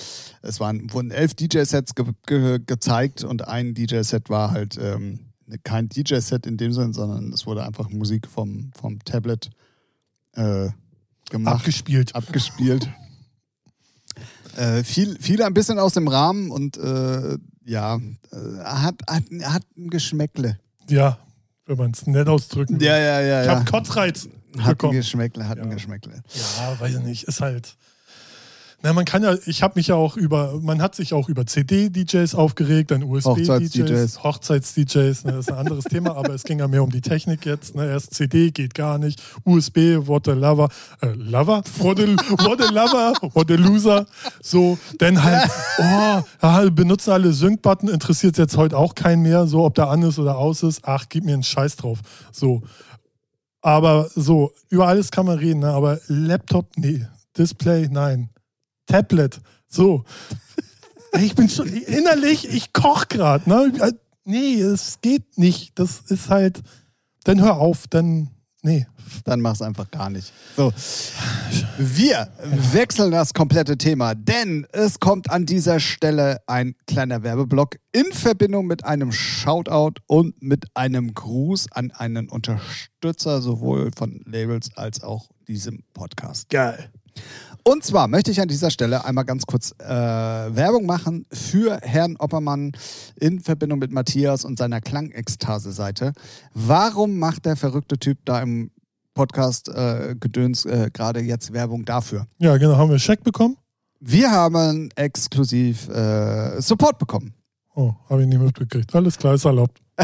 es waren, wurden elf DJ-Sets ge ge gezeigt und ein DJ-Set war halt ähm, kein DJ-Set in dem Sinne, sondern es wurde einfach Musik vom, vom Tablet äh, gemacht. Abgespielt. Abgespielt. Äh, viel, viel ein bisschen aus dem Rahmen und äh, ja, äh, hat, hat, hat ein Geschmäckle. Ja, wenn man es nett ausdrücken will. Ja, ja, ja. Ich habe Kotzreiz. Hat bekommen. ein Geschmäckle, hat ja. ein Geschmäckle. Ja, weiß ich nicht. Ist halt. Na, man kann ja, ich habe mich ja auch über, man hat sich auch über CD-DJs aufgeregt, dann USB-DJs, Hochzeits-DJs, ne, das ist ein anderes Thema, aber es ging ja mehr um die Technik jetzt. Ne, erst CD geht gar nicht, USB, what a lover, äh, lover, what a, what a lover, what a loser. So, dann halt, oh, ja, benutzen alle Sync-Button, interessiert jetzt heute auch keinen mehr, so ob der an ist oder aus ist. Ach, gib mir einen Scheiß drauf. So. Aber so, über alles kann man reden, ne? aber Laptop, nee. Display, nein. Tablet. So. Ich bin schon innerlich, ich koch gerade. Ne? Nee, es geht nicht. Das ist halt. Dann hör auf, dann Nee. Dann mach's einfach gar nicht. So. Wir wechseln das komplette Thema, denn es kommt an dieser Stelle ein kleiner Werbeblock in Verbindung mit einem Shoutout und mit einem Gruß an einen Unterstützer sowohl von Labels als auch diesem Podcast. Geil. Und zwar möchte ich an dieser Stelle einmal ganz kurz äh, Werbung machen für Herrn Oppermann in Verbindung mit Matthias und seiner Klangekstase-Seite. Warum macht der verrückte Typ da im Podcast äh, Gedöns äh, gerade jetzt Werbung dafür? Ja, genau. Haben wir einen Scheck bekommen? Wir haben exklusiv äh, Support bekommen. Oh, habe ich nicht mitbekriegt. Alles klar, ist erlaubt.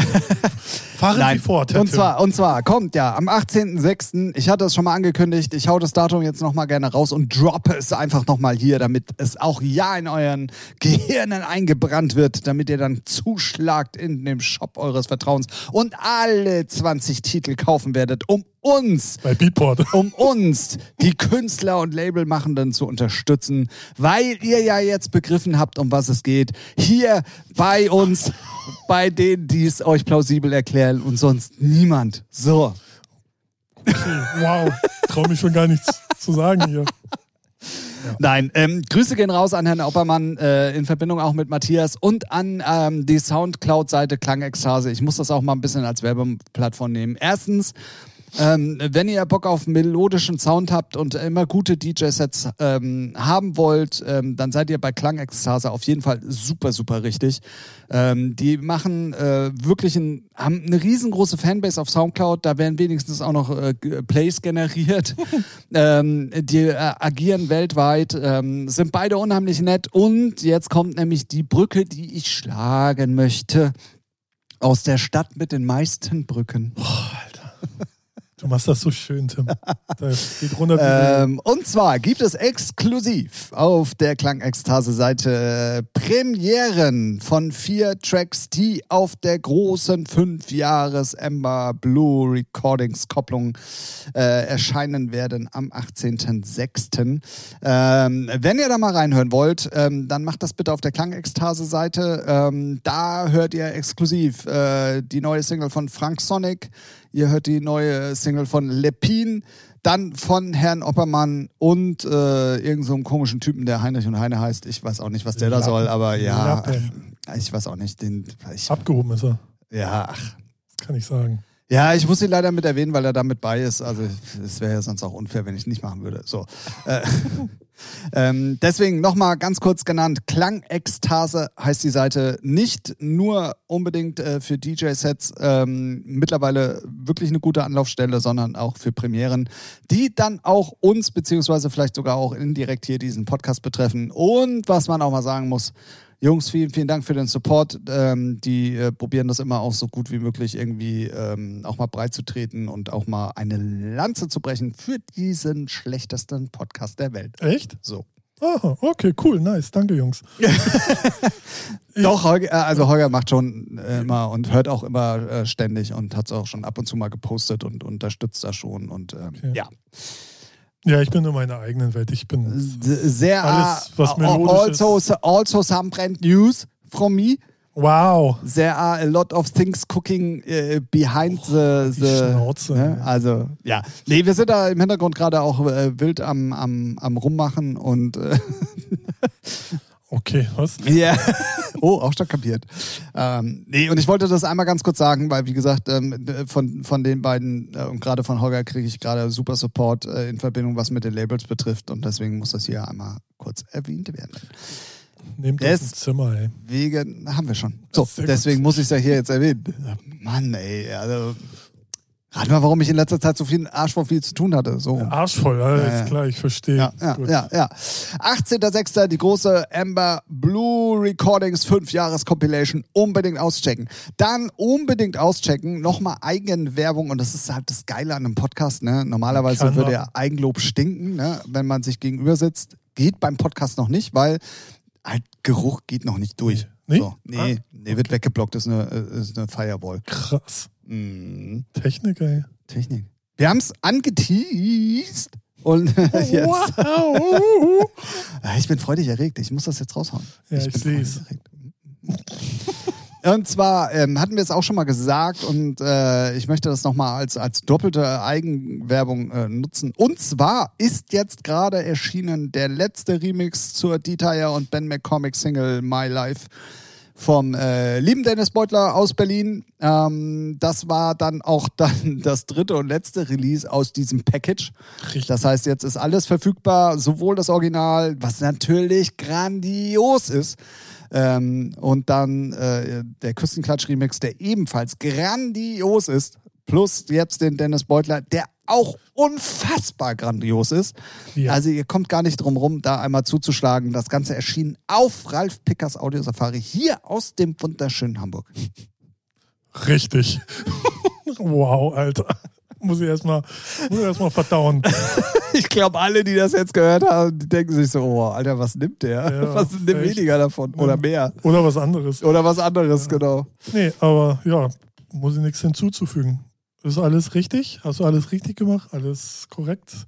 Fahren Nein. Sie fort, Und zwar, und zwar kommt ja am 18.06., ich hatte es schon mal angekündigt, ich hau das Datum jetzt nochmal gerne raus und droppe es einfach nochmal hier, damit es auch ja in euren Gehirnen eingebrannt wird, damit ihr dann zuschlagt in dem Shop eures Vertrauens und alle 20 Titel kaufen werdet, um uns Bei Beatport. um uns, die Künstler und Labelmachenden zu unterstützen, weil ihr ja jetzt begriffen habt, um was es geht. Hier bei uns, bei denen, die es euch plausibel erklären und sonst niemand. So. Wow. Traue mich schon gar nichts zu sagen hier. Nein, ähm, Grüße gehen raus an Herrn Oppermann äh, in Verbindung auch mit Matthias und an ähm, die Soundcloud-Seite Klangekstase. Ich muss das auch mal ein bisschen als Werbeplattform nehmen. Erstens, ähm, wenn ihr Bock auf melodischen Sound habt und immer gute DJ-Sets ähm, haben wollt, ähm, dann seid ihr bei Klangekstase auf jeden Fall super, super richtig. Ähm, die machen äh, wirklich ein, haben eine riesengroße Fanbase auf Soundcloud, da werden wenigstens auch noch äh, G- Plays generiert. ähm, die äh, agieren weltweit, ähm, sind beide unheimlich nett und jetzt kommt nämlich die Brücke, die ich schlagen möchte. Aus der Stadt mit den meisten Brücken. Du machst das so schön, Tim. Das geht runter Ähm, und zwar gibt es exklusiv auf der Klangekstase-Seite Premieren von vier Tracks, die auf der großen 5-Jahres Ember Blue Recordings Kopplung äh, erscheinen werden am 18.06. Ähm, wenn ihr da mal reinhören wollt, ähm, dann macht das bitte auf der Klangekstase-Seite. Ähm, da hört ihr exklusiv äh, die neue Single von Frank Sonic. Ihr hört die neue Single von Lepin, dann von Herrn Oppermann und äh, irgend so einem komischen Typen, der Heinrich und Heine heißt. Ich weiß auch nicht, was der da Lappen. soll, aber ja. Lappen. Ich weiß auch nicht. Den, ich, Abgehoben ist er. ja, ach. Kann ich sagen. Ja, ich muss ihn leider mit erwähnen, weil er da mit bei ist. Also es wäre ja sonst auch unfair, wenn ich nicht machen würde. So. Äh, ähm, deswegen nochmal ganz kurz genannt, Klangekstase heißt die Seite nicht nur unbedingt äh, für DJ-Sets, ähm, mittlerweile wirklich eine gute Anlaufstelle, sondern auch für Premieren, die dann auch uns, beziehungsweise vielleicht sogar auch indirekt hier diesen Podcast betreffen. Und was man auch mal sagen muss, Jungs, vielen, vielen Dank für den Support. Ähm, die äh, probieren das immer auch so gut wie möglich irgendwie ähm, auch mal breit zu treten und auch mal eine Lanze zu brechen für diesen schlechtesten Podcast der Welt. Echt? So. Aha, okay, cool, nice. Danke, Jungs. Doch, Holger, äh, also Holger macht schon äh, immer und hört auch immer äh, ständig und hat es auch schon ab und zu mal gepostet und unterstützt da schon. Und ähm, Okay. ja, Ja, ich bin in meiner eigenen Welt. Ich bin. Sehr Alles, was äh, melodisch also, also some brand news from me. Wow. There are a lot of things cooking äh, behind the, die the Schnauze, Ne? Also ja, nee, wir sind da im Hintergrund gerade auch äh, wild am, am, am rummachen und äh, Okay, was? ja, oh, auch schon kapiert. Ähm, nee, und ich wollte das einmal ganz kurz sagen, weil wie gesagt, ähm, von, von den beiden äh, und gerade von Holger kriege ich gerade super Support äh, in Verbindung, was mit den Labels betrifft und deswegen muss das hier einmal kurz erwähnt werden. Nehmt das Zimmer, ey. Wegen, haben wir schon. So, Sehr gut. deswegen muss ich es ja hier jetzt erwähnen. Mann, ey, also. Rat mal, warum ich in letzter Zeit so viel Arsch vor viel zu tun hatte. So. Arschvoll, ja, Ja, ja. ist klar, ich verstehe. Ja, ja, Gut. ja, ja. 18.06. die große Amber Blue Recordings 5 Jahres Compilation. Unbedingt auschecken. Dann unbedingt auschecken. Nochmal Eigenwerbung. Und das ist halt das Geile an einem Podcast. Ne? Normalerweise Kann würde ja Eigenlob stinken, ne? wenn man sich gegenüber sitzt. Geht beim Podcast noch nicht, weil halt Geruch geht noch nicht durch. Nee? So, nee, nee, wird weggeblockt. Ist eine, ist eine Firewall. Krass. Mhm. Technik, ey. Technik. Wir haben es angeteased. Und jetzt. Wow. Ich bin freudig erregt. Ich muss das jetzt raushauen. Ja, ich bin seh's. freudig erregt. Und zwar ähm, hatten wir es auch schon mal gesagt und äh, ich möchte das nochmal als, als doppelte Eigenwerbung äh, nutzen. Und zwar ist jetzt gerade erschienen der letzte Remix zur Detail und Ben McCormick Single My Life vom äh, lieben Dennis Beutler aus Berlin. Ähm, das war dann auch dann das dritte und letzte Release aus diesem Package. Richtig. Das heißt, jetzt ist alles verfügbar, sowohl das Original, was natürlich grandios ist, ähm, und dann äh, der Küstenklatsch-Remix, der ebenfalls grandios ist, plus jetzt den Dennis Beutler, der auch unfassbar grandios ist. Ja. Also ihr kommt gar nicht drum rum, da einmal zuzuschlagen. Das Ganze erschien auf Ralf Pickers Audiosafari hier aus dem wunderschönen Hamburg. Richtig. wow, Alter. Muss ich erstmal erst mal verdauen. Ich glaube, alle, die das jetzt gehört haben, die denken sich so, oh, Alter, was nimmt der? Ja, was nimmt echt. weniger davon? Oder mehr? Oder was anderes. Oder was anderes, genau. Nee, aber ja, muss ich nichts hinzuzufügen. Ist alles richtig? Hast du alles richtig gemacht? Alles korrekt?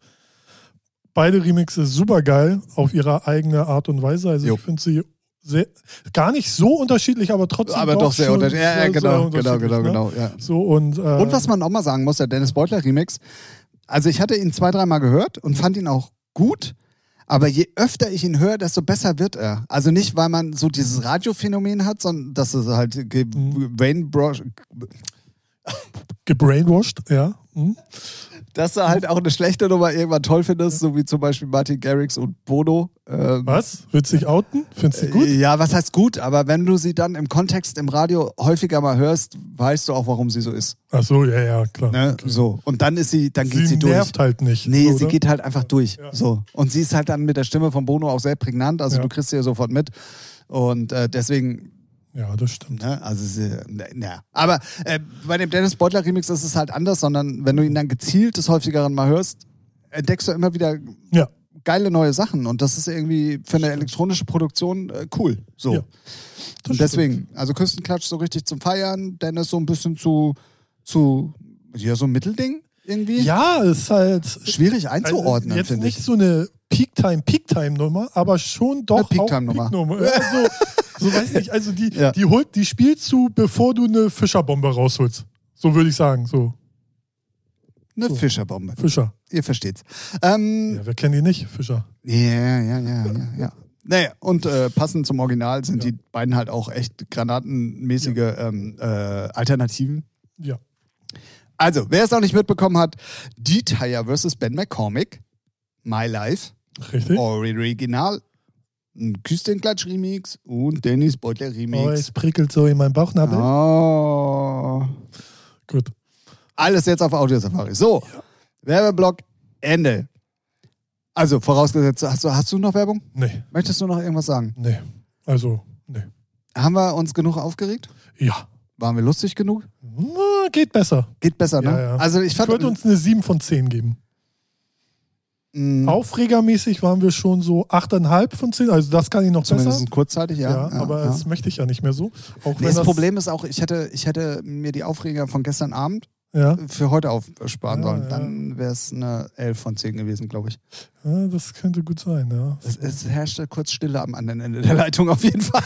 Beide Remixe super geil auf ihre eigene Art und Weise. Also Jo. ich finde sie sehr, gar nicht so unterschiedlich, aber trotzdem Aber doch sehr schon unterschiedlich. Ja, ja, sehr genau, genau, unterschiedlich, genau, ne? genau. Ja. So und, äh, Und was man auch mal sagen muss, der Dennis Beutler Remix, also ich hatte ihn zwei, dreimal gehört und fand ihn auch gut. Aber je öfter ich ihn höre, desto besser wird er. Also nicht, weil man so dieses Radiophänomen hat, sondern dass es halt ge- Mhm. Wayne Brosh, gebrainwashed, ja. Hm? dass du halt auch eine schlechte Nummer irgendwann toll findest, so wie zum Beispiel Martin Garrix und Bono. Ähm, Was? Willst du dich outen? Findest du gut? Ja, was heißt gut? Aber wenn du sie dann im Kontext im Radio häufiger mal hörst, weißt du auch, warum sie so ist. Ach so, ja, ja, klar. Ne? So. Und dann ist sie, dann geht sie, sie durch. nervt halt nicht. Nee, so, sie oder? geht halt einfach durch. Ja. So. Und sie ist halt dann mit der Stimme von Bono auch sehr prägnant, also Ja. du kriegst sie ja sofort mit. Und äh, deswegen, Ja, das stimmt. ne, also sie, ne, na. Aber äh, bei dem Dennis Beutler Remix ist es halt anders, sondern wenn du ihn dann gezielt des häufigeren mal hörst, entdeckst du immer wieder Ja. geile neue Sachen. Und das ist irgendwie für eine elektronische Produktion äh, cool. So. Ja, Und deswegen, also Küstenklatsch so richtig zum Feiern, Dennis so ein bisschen zu, zu ja, so ein Mittelding irgendwie. Ja, ist halt. Schwierig einzuordnen, Also jetzt finde nicht ich. so eine Peak-Time, Peak-Time-Nummer, aber schon doch Eine Peak-Time-Nummer. auch Peak-Nummer. Ja, so, so weiß ich nicht. Also die, Ja. die holt, die spielst du, bevor du eine Fischerbombe rausholst. So würde ich sagen. So, Eine So. Fischerbombe. Fischer. Ihr versteht's. Ähm, Ja, wer kennt die nicht? Fischer. ja, ja, ja, ja, ja. Naja, und äh, passend zum Original sind Ja. die beiden halt auch echt granatenmäßige ähm, äh, Alternativen. Ja. Also, wer es noch nicht mitbekommen hat, Detail vs. Ben McCormick, My Life, Richtig? Original, ein Küstenklatsch-Remix und Dennis Oh, Beutler-Remix. es prickelt so in meinem Bauchnabel. Oh. Gut. Alles jetzt auf Audiosafari. So, Werbeblock, Ende. Also, vorausgesetzt, hast du, hast du noch Werbung? Nee, Möchtest du noch irgendwas sagen? nee. Also, nee. Haben wir uns genug aufgeregt? Ja. Waren wir lustig genug? Na, geht besser. Geht besser, ne? Ja, ja. Also ich Ich würde uns eine 7 von 10 geben. Mh, Aufregermäßig waren wir schon so 8,5 von 10. Also das kann ich noch zumindest besser. kurzzeitig, ja. Ja, aber ja. das möchte ich ja nicht mehr so. Nee, das, das Problem ist auch, ich hätte, ich hätte mir die Aufreger von gestern Abend Ja, für heute aufsparen Ja, sollen. ja. Dann wäre es eine 11 von 10 gewesen, glaube ich. ja, das könnte gut sein, ja. Es, es herrschte kurz Stille am anderen Ende der Leitung auf jeden Fall.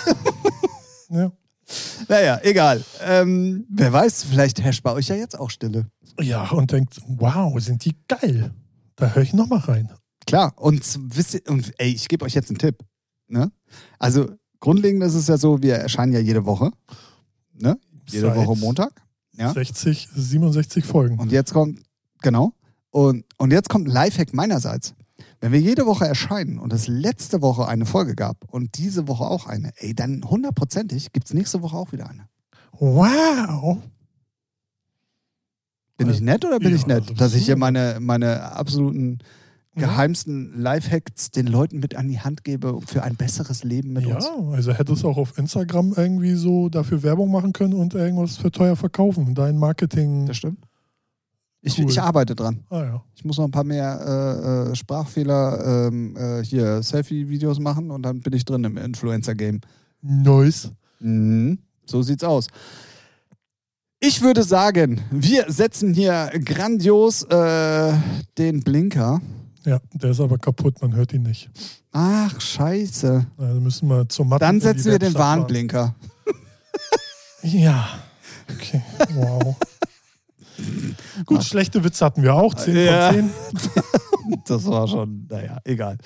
Ja, naja, egal. Ähm, wer weiß, vielleicht herrscht bei euch ja jetzt auch Stille. ja und denkt, wow, sind die geil. Da höre ich nochmal rein. Klar, und z- wisst ihr, und ey, ich gebe euch jetzt einen Tipp. Ne? Also, grundlegend ist es ja so, wir erscheinen ja jede Woche. Ne? Jede Seit Woche Montag. Ja. 60, 67 Folgen. Und jetzt kommt, genau. Und, und jetzt kommt ein Lifehack meinerseits. Wenn wir jede Woche erscheinen und es letzte Woche eine Folge gab und diese Woche auch eine, ey, dann hundertprozentig gibt es nächste Woche auch wieder eine. Wow. Bin ich nett oder bin Ja, ich nett? also Dass ich hier meine, meine absoluten Mhm. geheimsten Lifehacks den Leuten mit an die Hand gebe für ein besseres Leben mit Ja, uns. also hättest du auch auf Instagram irgendwie so dafür Werbung machen können und irgendwas für teuer verkaufen. Dein Marketing. Das stimmt. Ich, Cool. ich arbeite dran. Ah ja. Ich muss noch ein paar mehr äh, äh, Sprachfehler, ähm, äh, hier Selfie-Videos machen und dann bin ich drin im Influencer-Game. Nice. Mhm. So sieht's aus. Ich würde sagen, wir setzen hier grandios äh, den Blinker. Ja, der ist aber kaputt, man hört ihn nicht. Ach, scheiße. Also müssen wir zur Mathe. Dann setzen wir den. Warnblinker. Ja. Okay. Wow. Gut, schlechte Witze hatten wir auch. 10 Ja. von 10. Das war schon, naja, egal.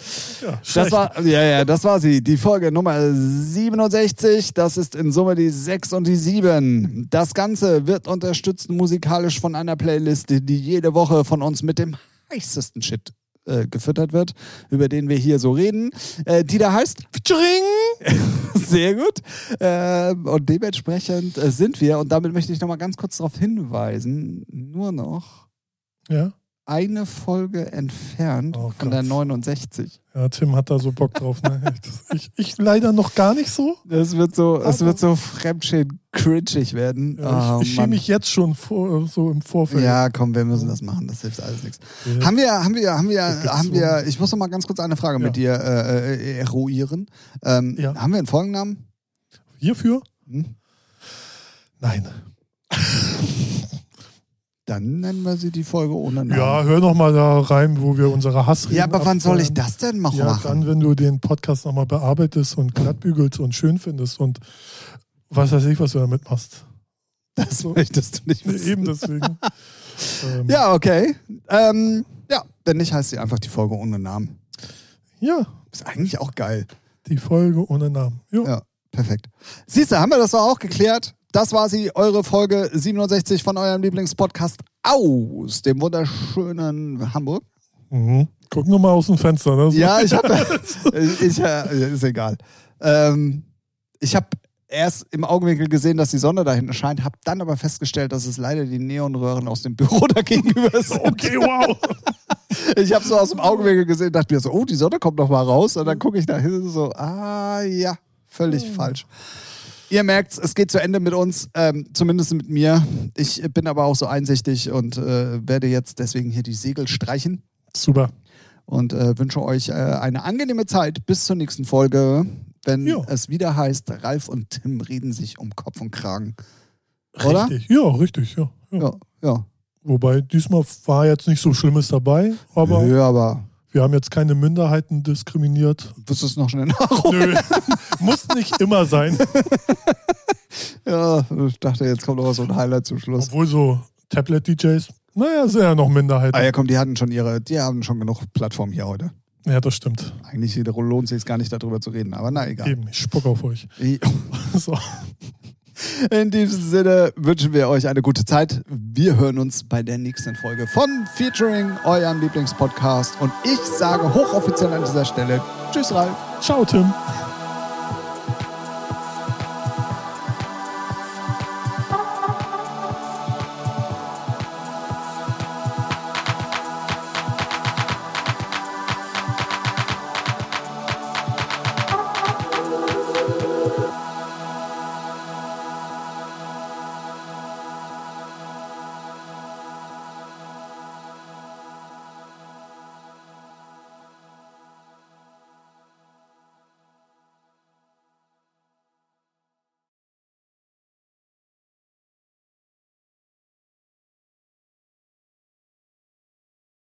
Ja, Das schlecht. war, ja, ja, das war sie. Die Folge Nummer 67. Das ist in Summe die 6 und die 7. Das Ganze wird unterstützt musikalisch von einer Playlist, die jede Woche von uns mit dem heißesten Shit äh, gefüttert wird, über den wir hier so reden. Äh, die da heißt Tschring. Sehr gut. Ähm, und dementsprechend äh, sind wir, und damit möchte ich nochmal ganz kurz darauf hinweisen, nur noch Ja. Eine Folge entfernt Oh von der Gott. 69. ja, Tim hat da so Bock drauf. Ne? Ich, ich leider noch gar nicht so. Es wird so, es Aber- wird so fremdschämen cringig werden. Ja, Oh, ich ich schäme Mann. mich jetzt schon vor, so im Vorfeld. Ja, komm, wir müssen das machen. Das hilft alles nichts. Ja. Haben wir, haben wir, haben wir, haben wir, ich muss noch mal ganz kurz eine Frage Ja. mit dir äh, äh, eruieren. Ähm. Haben wir einen Folgennamen? Hierfür? Hm? Nein. Dann nennen wir sie die Folge ohne Namen. Ja, hör noch mal da rein, wo wir unsere Hassreden Ja, aber wann soll ich das denn noch Ja, machen? dann, wenn du den Podcast nochmal bearbeitest und glattbügelst und schön findest und was weiß ich, was du damit machst. das möchtest du nicht wissen. Eben deswegen. ähm, Ja, okay. Ähm, ja, wenn nicht, heißt sie einfach die Folge ohne Namen. ja, Ist eigentlich auch geil. die Folge ohne Namen. Jo. Ja, perfekt. Siehst du, haben wir das doch auch geklärt. Das war sie, eure Folge 67 von eurem Lieblingspodcast aus dem wunderschönen Hamburg. Mhm. Guck nur mal aus dem Fenster. Ne? So. Ja, ich habe. äh, ist egal. Ähm, ich habe erst im Augenwinkel gesehen, dass die Sonne da hinten scheint, habe dann aber festgestellt, dass es leider die Neonröhren aus dem Büro da gegenüber sind. Okay, wow. Ich habe so aus dem Augenwinkel gesehen, dachte mir so, oh, die Sonne kommt noch mal raus. Und dann gucke ich da hin so, ah ja, völlig falsch. Ihr merkt, es geht zu Ende mit uns, ähm, zumindest mit mir. Ich bin aber auch so einsichtig und äh, werde jetzt deswegen hier die Segel streichen Super. und äh, wünsche euch äh, eine angenehme Zeit bis zur nächsten Folge, wenn Ja. es wieder heißt, Ralf und Tim reden sich um Kopf und Kragen. Oder? Richtig. Ja, richtig. Ja. Ja. Ja, ja. Wobei diesmal war jetzt nicht so Schlimmes dabei, aber Nö, aber wir haben jetzt keine Minderheiten diskriminiert. wirst du es noch schnell nachholen? Nö, muss nicht immer sein. Ja, ich dachte, jetzt kommt noch so ein Highlight zum Schluss. Obwohl so Tablet-DJs, naja, sind ja noch Minderheiten. Ah ja, komm, die hatten schon ihre, die haben schon genug Plattform hier heute. Ja, das stimmt. Eigentlich lohnt sich gar nicht darüber zu reden, aber na egal. Eben, ich spuck auf euch. So. In diesem Sinne wünschen wir euch eine gute Zeit. Wir hören uns bei der nächsten Folge von Featuring, eurem Lieblingspodcast. Und ich sage hochoffiziell an dieser Stelle Tschüss, Ralf. Ciao, Tim.